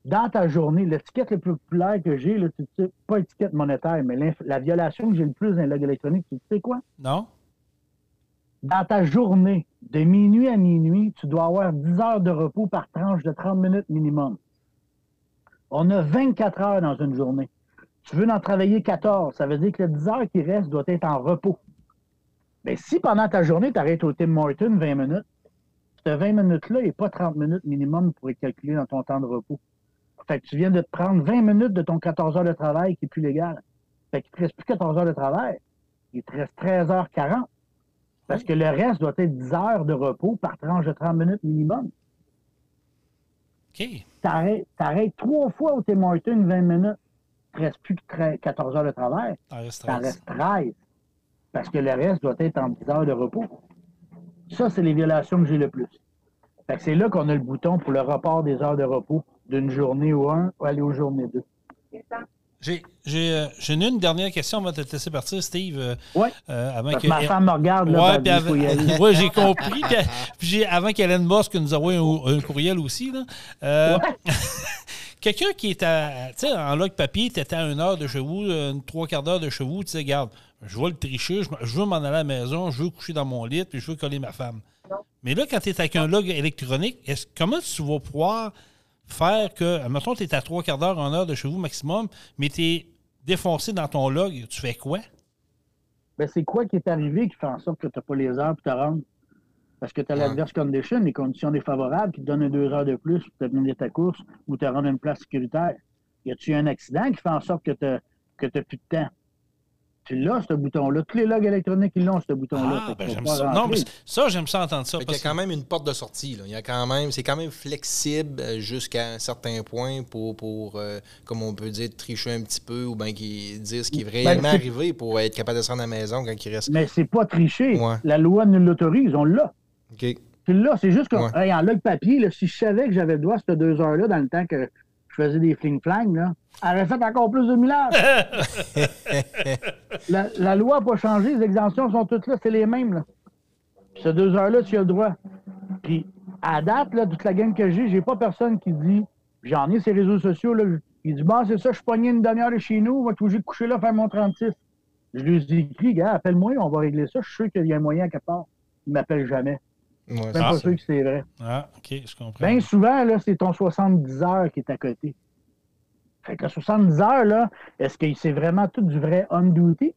Speaker 5: Dans ta journée, l'étiquette la plus populaire que j'ai, tu sais, pas étiquette monétaire, mais la violation que j'ai le plus dans log électronique, tu sais quoi?
Speaker 3: Non.
Speaker 5: Dans ta journée, de minuit à minuit, tu dois avoir 10 heures de repos par tranche de 30 minutes minimum. On a 24 heures dans une journée. Tu veux en travailler 14, ça veut dire que les 10 heures qui restent doivent être en repos. Mais ben, si pendant ta journée, tu arrêtes au Tim Morton 20 minutes, ce 20 minutes-là n'est pas 30 minutes minimum pour être calculé dans ton temps de repos. Fait que tu viens de te prendre 20 minutes de ton 14 heures de travail qui est plus légal. Fait qu'il ne te reste plus 14 heures de travail. il te reste 13h40. Parce que le reste doit être 10 heures de repos par tranche de 30 minutes minimum.
Speaker 3: OK.
Speaker 5: T'arrêtes, t'arrêtes trois fois au Tim Hortons 20 minutes. Il ne reste plus que 14 heures de travail.
Speaker 3: 13.
Speaker 5: reste 13. Parce que le reste doit être en 10 heures de repos. Ça, c'est les violations que j'ai le plus. Fait que c'est là qu'on a le bouton pour le report des heures de repos d'une journée ou un ou aller aux journées deux.
Speaker 3: J'ai j'ai, euh, j'ai une dernière question avant de te laisser partir, Steve. euh,
Speaker 5: Ouais.
Speaker 3: euh, avant
Speaker 5: Parce
Speaker 3: que
Speaker 5: ma femme me regarde, là,
Speaker 3: Ouais, avant- ouais, j'ai compris. Puis, j'ai, avant qu'Hélène Musk nous envoie un, un courriel aussi. Là, euh, Quelqu'un qui est à, en log papier, tu à une heure de chez une trois quarts d'heure de chez vous, tu sais, regarde, je vais le tricher, je, veux m'en aller à la maison, je veux coucher dans mon lit, puis je veux coller ma femme. Mais là, quand tu es avec un log électronique, comment tu vas pouvoir faire que, mettons, tu es à trois quarts d'heure, une heure de chez maximum, mais tu es défoncé dans ton log, tu fais quoi?
Speaker 5: Ben, c'est quoi qui est arrivé qui fait en sorte que tu n'as pas les heures pour te rendre? Parce que tu as
Speaker 4: Ouais.
Speaker 5: l'adverse condition, les conditions défavorables qui te donnent deux heures de plus pour terminer ta course ou te rendre à une place sécuritaire. Y a-tu un accident qui fait en sorte que tu n'as plus de temps? Tu l'as, ce bouton-là. Tous les logs électroniques, ils l'ont, ce bouton-là.
Speaker 3: Ah,
Speaker 5: que
Speaker 3: ben, j'aime ça.
Speaker 5: rentrer.
Speaker 3: Non, mais ça, j'aime ça entendre ça.
Speaker 4: Fait qu'il y
Speaker 3: parce
Speaker 4: a quand même une porte de sortie. Là. Il y a quand même, c'est quand même flexible euh, jusqu'à un certain point pour, pour euh, comme on peut dire, tricher un petit peu ou bien qui- dire ce qui est réellement
Speaker 5: c'est-
Speaker 4: arrivé pour être capable de se rendre à la maison quand il reste.
Speaker 5: Mais c'est pas tricher.
Speaker 4: Ouais.
Speaker 5: La loi nous l'autorise, on l'a. Tu l'as, c'est juste que,
Speaker 4: Ouais.
Speaker 5: hey, en log papier, là, si je savais que j'avais le droit à ces deux heures-là dans le temps que je faisais des fling-flang, là, elle aurait fait encore plus de millage. la, la loi n'a pas changé, les exemptions sont toutes là, c'est les mêmes. Là. Puis ces deux heures-là, tu as le droit. Puis à date, là, toute la gang que j'ai, j'ai pas personne qui dit, j'en ai ces réseaux sociaux, là, il dit, bon, c'est ça, je suis pogné une demi-heure de chez nous, on va être obligé de coucher là, faire mon 36. Je lui ai écrit, gars, appelle-moi, on va régler ça, je suis sûr qu'il y a un moyen à quelque part. Il m'appelle jamais.
Speaker 4: Ouais,
Speaker 5: Même
Speaker 4: c'est
Speaker 5: pas sûr que c'est vrai.
Speaker 3: Ah, OK, je comprends.
Speaker 5: Bien souvent, là, c'est ton 70 heures qui est à côté. Fait que le 70 heures, là, est-ce que c'est vraiment tout du vrai on-duty?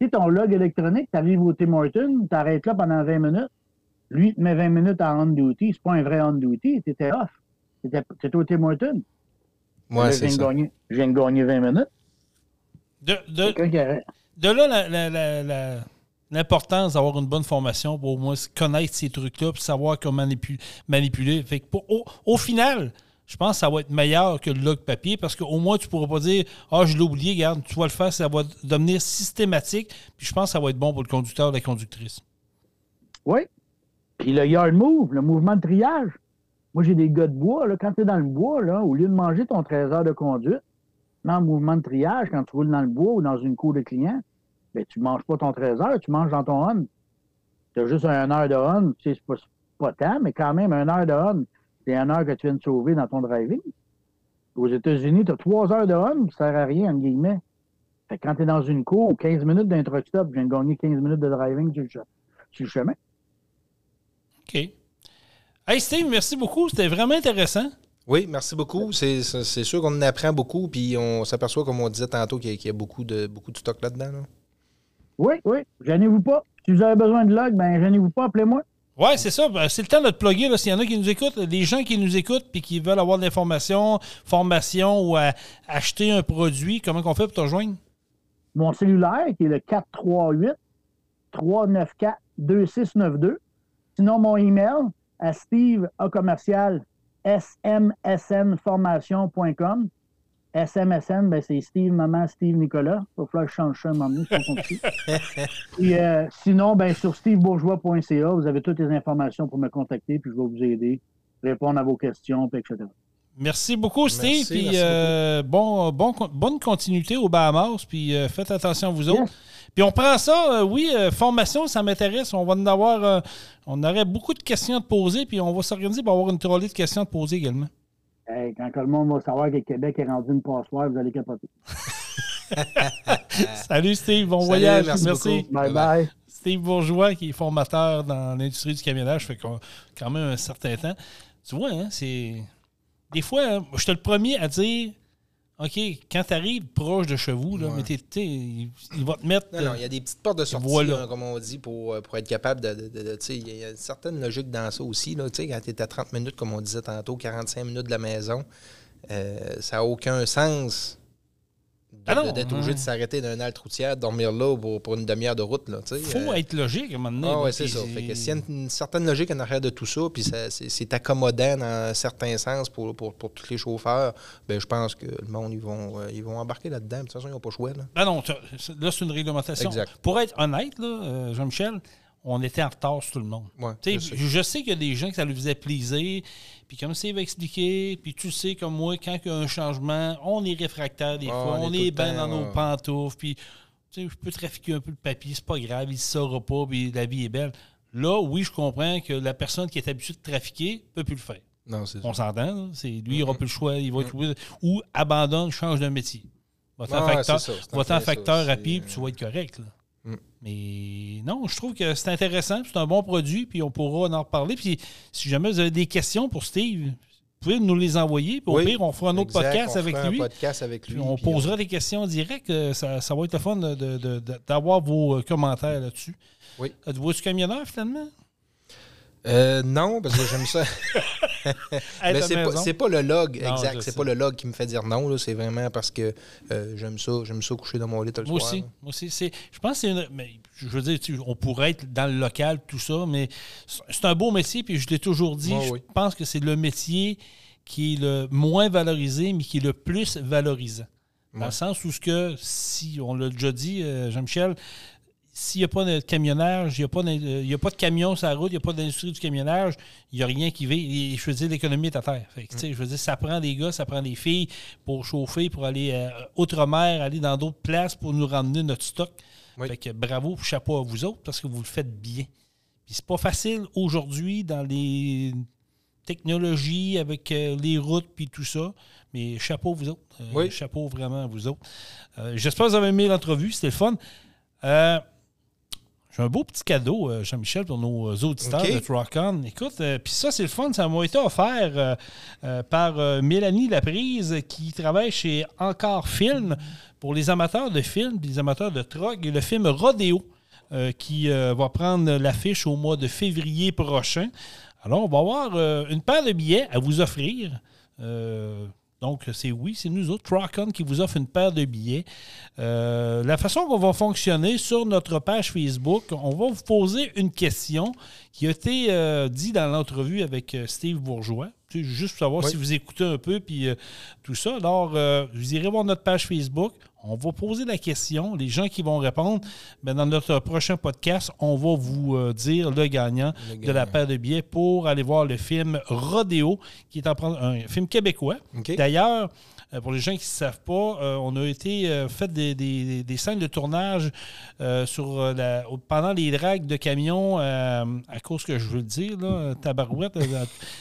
Speaker 5: Si ton log électronique, tu arrives au Tim Hortons, tu arrêtes là pendant 20 minutes, lui, il te met 20 minutes en on-duty, c'est pas un vrai on-duty, tu étais off. Tu étais au Tim Là, je
Speaker 4: c'est
Speaker 5: viens de
Speaker 4: ça.
Speaker 5: gagner- je viens de gagner 20 minutes.
Speaker 3: de, de, de là, la- la- la- l'importance d'avoir une bonne formation pour au moins connaître ces trucs-là puis savoir comment manipu- manipuler. Fait que pour- au, final, je pense que ça va être meilleur que le log papier parce qu'au moins, tu ne pourras pas dire Ah, je l'ai oublié, regarde, tu vas le faire, ça va devenir systématique. Puis je pense que ça va être bon pour le conducteur la conductrice.
Speaker 5: Oui. Puis le yard move, le mouvement de triage. Moi, j'ai des gars de bois. Là, quand tu es dans le bois, là, au lieu de manger ton 13 heures de conduite, dans le mouvement de triage, quand tu roules dans le bois ou dans une cour de clients, ben, tu ne manges pas ton 13 heures, tu manges dans ton on. Tu as juste un heure de on. Tu sais, c'est pas, pas tant, mais quand même, un heure de on, c'est une heure que tu viens de sauver dans ton driving. Aux États-Unis, tu as trois heures de on, ça sert à rien, entre guillemets. Fait que quand tu es dans une cour, 15 minutes d'un truck stop, je viens de gagner 15 minutes de driving sur le, che- sur le chemin.
Speaker 3: OK. Hey Steve, merci beaucoup. C'était vraiment intéressant.
Speaker 4: Oui, merci beaucoup. C'est sûr qu'on en apprend beaucoup, puis on s'aperçoit, comme on disait tantôt, qu'il y a, qu'il y a beaucoup, de, beaucoup de stock là-dedans. là.
Speaker 5: Oui, oui. Gênez-vous pas. Si vous avez besoin de log, ben gênez-vous pas, appelez-moi.
Speaker 3: Ouais, c'est ça. Ben, c'est le temps de te plugger. S'il y en a qui nous écoutent, des gens qui nous écoutent puis qui veulent avoir de l'information, formation ou à- acheter un produit, comment on fait pour te rejoindre?
Speaker 5: Mon cellulaire, qui est le 438-394-2692. Sinon, mon email à steve a commercial smsnformation.com. SMSN, ben c'est Steve, maman, Steve, Nicolas. Il va falloir que je change ça un moment donné, c'est pas compliqué. Puis, euh, sinon, ben, sur stevebourgeois.ca, vous avez toutes les informations pour me contacter, puis je vais vous aider, répondre à vos questions, puis etc.
Speaker 3: Merci beaucoup, Steve.
Speaker 4: Merci,
Speaker 3: puis
Speaker 4: merci
Speaker 3: euh, bon, bon, bonne continuité aux Bahamas. Puis euh, faites attention à vous autres.
Speaker 5: Yes.
Speaker 3: Puis on prend ça, euh, oui, euh, formation, ça m'intéresse. On va en avoir, euh, on aurait beaucoup de questions à te poser. Puis on va s'organiser pour avoir une trolley de questions à te poser également.
Speaker 5: Hey, quand que le monde va savoir que Québec est rendu une passoire, vous allez capoter.
Speaker 3: Salut Steve, bon
Speaker 4: Salut,
Speaker 3: voyage.
Speaker 4: merci
Speaker 3: Merci.
Speaker 5: Bye bye.
Speaker 3: Steve Bourgeois, qui est formateur dans l'industrie du camionnage, fait quand même un certain temps. Tu vois, hein, c'est. Des fois, hein, je suis le premier à dire OK, quand tu arrives proche de chez vous, là,
Speaker 4: Ouais.
Speaker 3: mais t'es- t'es- il, il va te mettre.
Speaker 4: Non, non, il y a des petites portes de sortie,
Speaker 3: Voilà.
Speaker 4: hein, comme on dit, pour, euh, pour être capable de. de- de- il y a une certaine logique dans ça aussi. Là, quand tu es à 30 minutes, comme on disait tantôt, 45 minutes de la maison, euh, ça n'a aucun sens d'être obligé de s'arrêter d'un halte routière, dormir là pour, une demi-heure de route. Il
Speaker 3: faut être logique à un moment donné.
Speaker 4: Ah, oui, c'est ça. Fait s'il y a une, certaine logique en arrière de tout ça, puis c'est accommodant dans un certain sens pour, pour, tous les chauffeurs, ben, je pense que le monde, ils vont, ils vont embarquer là-dedans. De toute façon, ils n'ont pas le choix. Là.
Speaker 3: Ah non, là, c'est une réglementation. Pour être honnête, Jean-Michel, on était en retard sur tout le monde. je, sais. qu'il y a des gens que ça lui faisait plaisir. Puis comme Steve va expliquer, puis tu sais comme moi, quand il y a un changement, on est réfractaire des ah, fois, on, est, bien dans nos pantoufles, puis je peux trafiquer un peu le papier, c'est pas grave, il ne saura pas, puis la vie est belle. Là, oui, je comprends que la personne qui est habituée de trafiquer ne peut plus le faire. on s'entend, c'est lui, il n'aura plus le choix, il va ou abandonne, change de métier. Va-t'en un facteur rapide, puis tu vas être correct. Là. Mm. Mais non, je trouve que c'est intéressant, c'est un bon produit, puis on pourra en reparler. Puis si jamais vous avez des questions pour Steve, vous pouvez nous les envoyer. Puis au pire, on fera un autre podcast, avec lui.
Speaker 4: podcast avec lui.
Speaker 3: on posera des questions en direct. Euh, ça, va être le fun d'avoir vos euh, commentaires là-dessus.
Speaker 4: Oui.
Speaker 3: Êtes-vous camionneur finalement?
Speaker 4: Euh, non, parce que j'aime ça. Mais c'est pas, le log, exact. C'est pas le log qui me fait dire non. C'est vraiment parce que euh, j'aime ça. J'aime ça coucher dans mon lit le
Speaker 3: moi Aussi, moi aussi. Je pense que c'est Mais je veux dire, on pourrait être dans le local, tout ça, mais c'est un beau métier. Puis je l'ai toujours dit. je pense que c'est le métier qui est le moins valorisé, mais qui est le plus valorisant. Dans le sens où, ce que, si on l'a déjà dit, euh, Jean-Michel, s'il n'y a pas de camionnage, il n'y a, pas de, il a pas de camion sur la route, il n'y a pas d'industrie du camionnage, il n'y a rien qui vit. je veux dire, l'économie est à terre. Je veux dire, ça prend des gars, ça prend des filles pour chauffer, pour aller euh, outre-mer, aller dans d'autres places pour nous ramener notre stock. Fait que bravo, chapeau à vous autres parce que vous le faites bien. Puis c'est pas facile aujourd'hui dans les technologies avec euh, les routes puis tout ça. Mais chapeau vous autres. Euh, chapeau vraiment à vous autres. J'espère que vous avez aimé l'entrevue. C'était le fun. J'ai un beau petit cadeau, euh, Jean-Michel, pour nos auditeurs de Rock Écoute, euh, puis ça, c'est le fun. Ça m'a été offert euh, par Mélanie Laprise, qui travaille chez Encore Film pour les amateurs de films, les amateurs de truck, le film Rodeo, qui va prendre l'affiche au mois de février prochain. Alors, on va avoir une paire de billets à vous offrir. Donc, c'est oui, c'est nous autres, Trocon, qui vous offre une paire de billets. Euh, la façon qu'on va fonctionner sur notre page Facebook, on va vous poser une question qui a été euh, dit dans l'entrevue avec euh, Steve Bourgeois. Juste pour savoir si vous écoutez un peu, puis tout ça. Alors, vous irez voir notre page Facebook. On va poser la question. Les gens qui vont répondre, dans notre prochain podcast, on va vous euh, dire le gagnant, de la paire de billets pour aller voir le film Rodéo, qui est un film québécois. D'ailleurs, euh, pour les gens qui ne savent pas, euh, on a été euh, fait des, scènes de tournage sur la, pendant les dragues de camions, à cause que je veux le dire, là, tabarouette.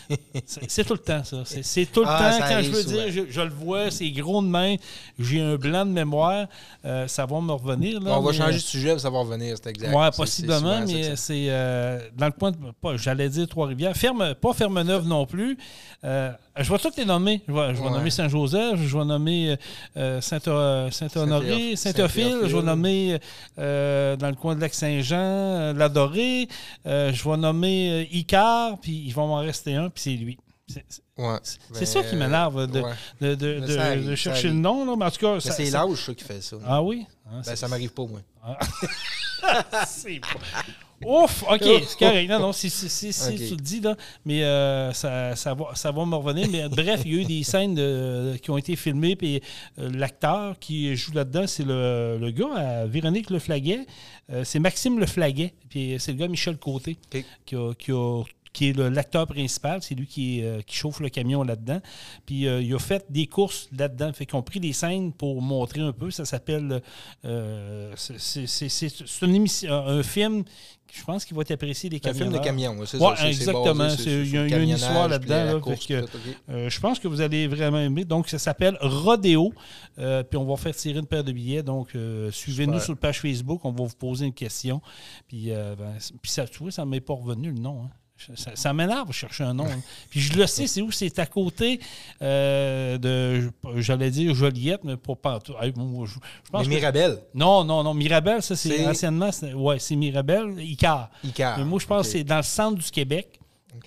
Speaker 3: c'est tout le temps, ça. C'est tout le ah, temps, quand je veux dire, je, le vois, c'est gros de main, j'ai un blanc de mémoire, ça va me revenir.
Speaker 4: on va changer de sujet, ça va revenir, c'est exact.
Speaker 3: Oui, possiblement, mais c'est dans le coin de, j'allais dire Trois-Rivières, ferme, pas Ferme-Neuve non plus. Je vais toutes les nommer. Je vais, je vais nommer Saint-Joseph, je vais nommer euh, Saint-Honoré, Saint-Ophile, je vais nommer euh, dans le coin de Lac-Saint-Jean, euh, l'Adoré, je vais nommer Icar, puis il va m'en rester un, puis c'est lui. C'est ça qui m'énerve de, chercher le nom, là, mais en tout cas.
Speaker 4: C'est l'âge qui fait ça.
Speaker 3: Ah oui?
Speaker 4: Ah, ben, ça m'arrive pas, moi. Ah.
Speaker 3: c'est Ouf, OK, c'est correct. Non, non, si, tu le dis, là, mais euh, ça, ça, va, ça va me revenir. Mais bref, il y a eu des scènes qui ont été filmées, puis euh, l'acteur qui joue là-dedans, c'est le, le, gars, Véronique Le Flaguet. Euh, c'est Maxime Le Flaguet, puis c'est le gars Michel Côté qui, a, qui a qui est l'acteur principal. C'est lui qui, euh, qui, chauffe le camion là-dedans. Puis euh, il a fait des courses là-dedans. Fait qu'ils ont pris des scènes pour montrer un peu. Ça s'appelle. Euh, c'est un film je pense qu'il va être apprécié des camions.
Speaker 4: Un film de camion,
Speaker 3: c'est ça. Exactement. Il y, a une histoire là-dedans. je pense que vous allez vraiment aimer. Donc, ça s'appelle Rodeo. puis on va faire tirer une paire de billets. Donc, suivez-nous sur le page Facebook. On va vous poser une question. Puis, ben, puis ça, tu vois, ça ne m'est pas revenu le nom. Hein. Ça, m'énerve de chercher un nom. Hein. Puis je le sais, c'est où? C'est à côté euh, de, j'allais dire Joliette, mais pas partout.
Speaker 4: mais Mirabel?
Speaker 3: non, non, non. Mirabel, ça, c'est anciennement, ouais, c'est Mirabel, Icar.
Speaker 4: Icar.
Speaker 3: Mais moi, je pense que c'est dans le centre du Québec.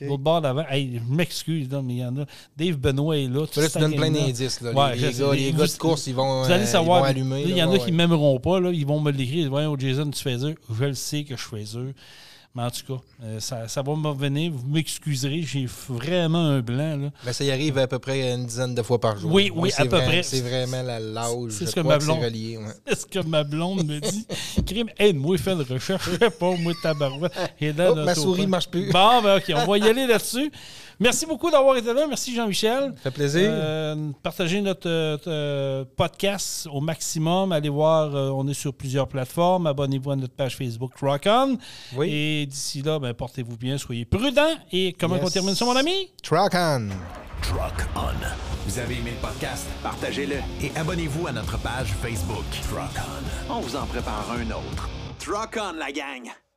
Speaker 3: L'autre bord d'avant. Hey, je m'excuse, mais il y en a. Dave Benoît est là.
Speaker 4: Là, tu donnes plein d'indices. les,
Speaker 3: Ouais,
Speaker 4: les
Speaker 3: je-
Speaker 4: gars,
Speaker 3: les-
Speaker 4: les
Speaker 3: vous-
Speaker 4: gars de course, ils vont,
Speaker 3: Vous allez
Speaker 4: euh,
Speaker 3: savoir,
Speaker 4: ils vont allumer.
Speaker 3: il y
Speaker 4: là,
Speaker 3: en a
Speaker 4: ouais,
Speaker 3: qui ne m'aimeront pas. Là, ils vont me l'écrire. Voyons, Jason, tu fais eux. Je le sais que je fais eux. Mais en tout cas, euh, ça, ça va me revenir. Vous m'excuserez. J'ai vraiment un blanc. Là.
Speaker 4: Mais ça y arrive à peu près une dizaine de fois par jour.
Speaker 3: Oui, oui, à peu
Speaker 4: vrai-
Speaker 3: près.
Speaker 4: C'est vraiment la l'âge.
Speaker 3: C'est ce que ma blonde-
Speaker 4: relié. ouais.
Speaker 3: Est-ce que ma blonde me dit Crime, aide-moi, fais une recherche. Je sais pas, moi, tabarouette. Et dans
Speaker 4: Oh, ma souris
Speaker 3: open.
Speaker 4: marche plus.
Speaker 3: Bon, ben, OK, on va y aller là-dessus. Merci beaucoup d'avoir été là. Merci, Jean-Michel.
Speaker 4: Ça fait plaisir.
Speaker 3: Euh, partagez notre euh, podcast au maximum. Allez voir, euh, on est sur plusieurs plateformes. Abonnez-vous à notre page Facebook Rock On.
Speaker 4: Oui.
Speaker 3: Et d'ici là, ben, portez-vous bien, soyez prudents. Et comment
Speaker 4: Yes.
Speaker 3: on termine ça, mon ami?
Speaker 4: Truck on.
Speaker 1: Truck On. Vous avez aimé le podcast?
Speaker 2: Partagez-le.
Speaker 1: Et abonnez-vous à notre page Facebook. Truck On.
Speaker 2: On vous en prépare un autre. Truck on, la gang!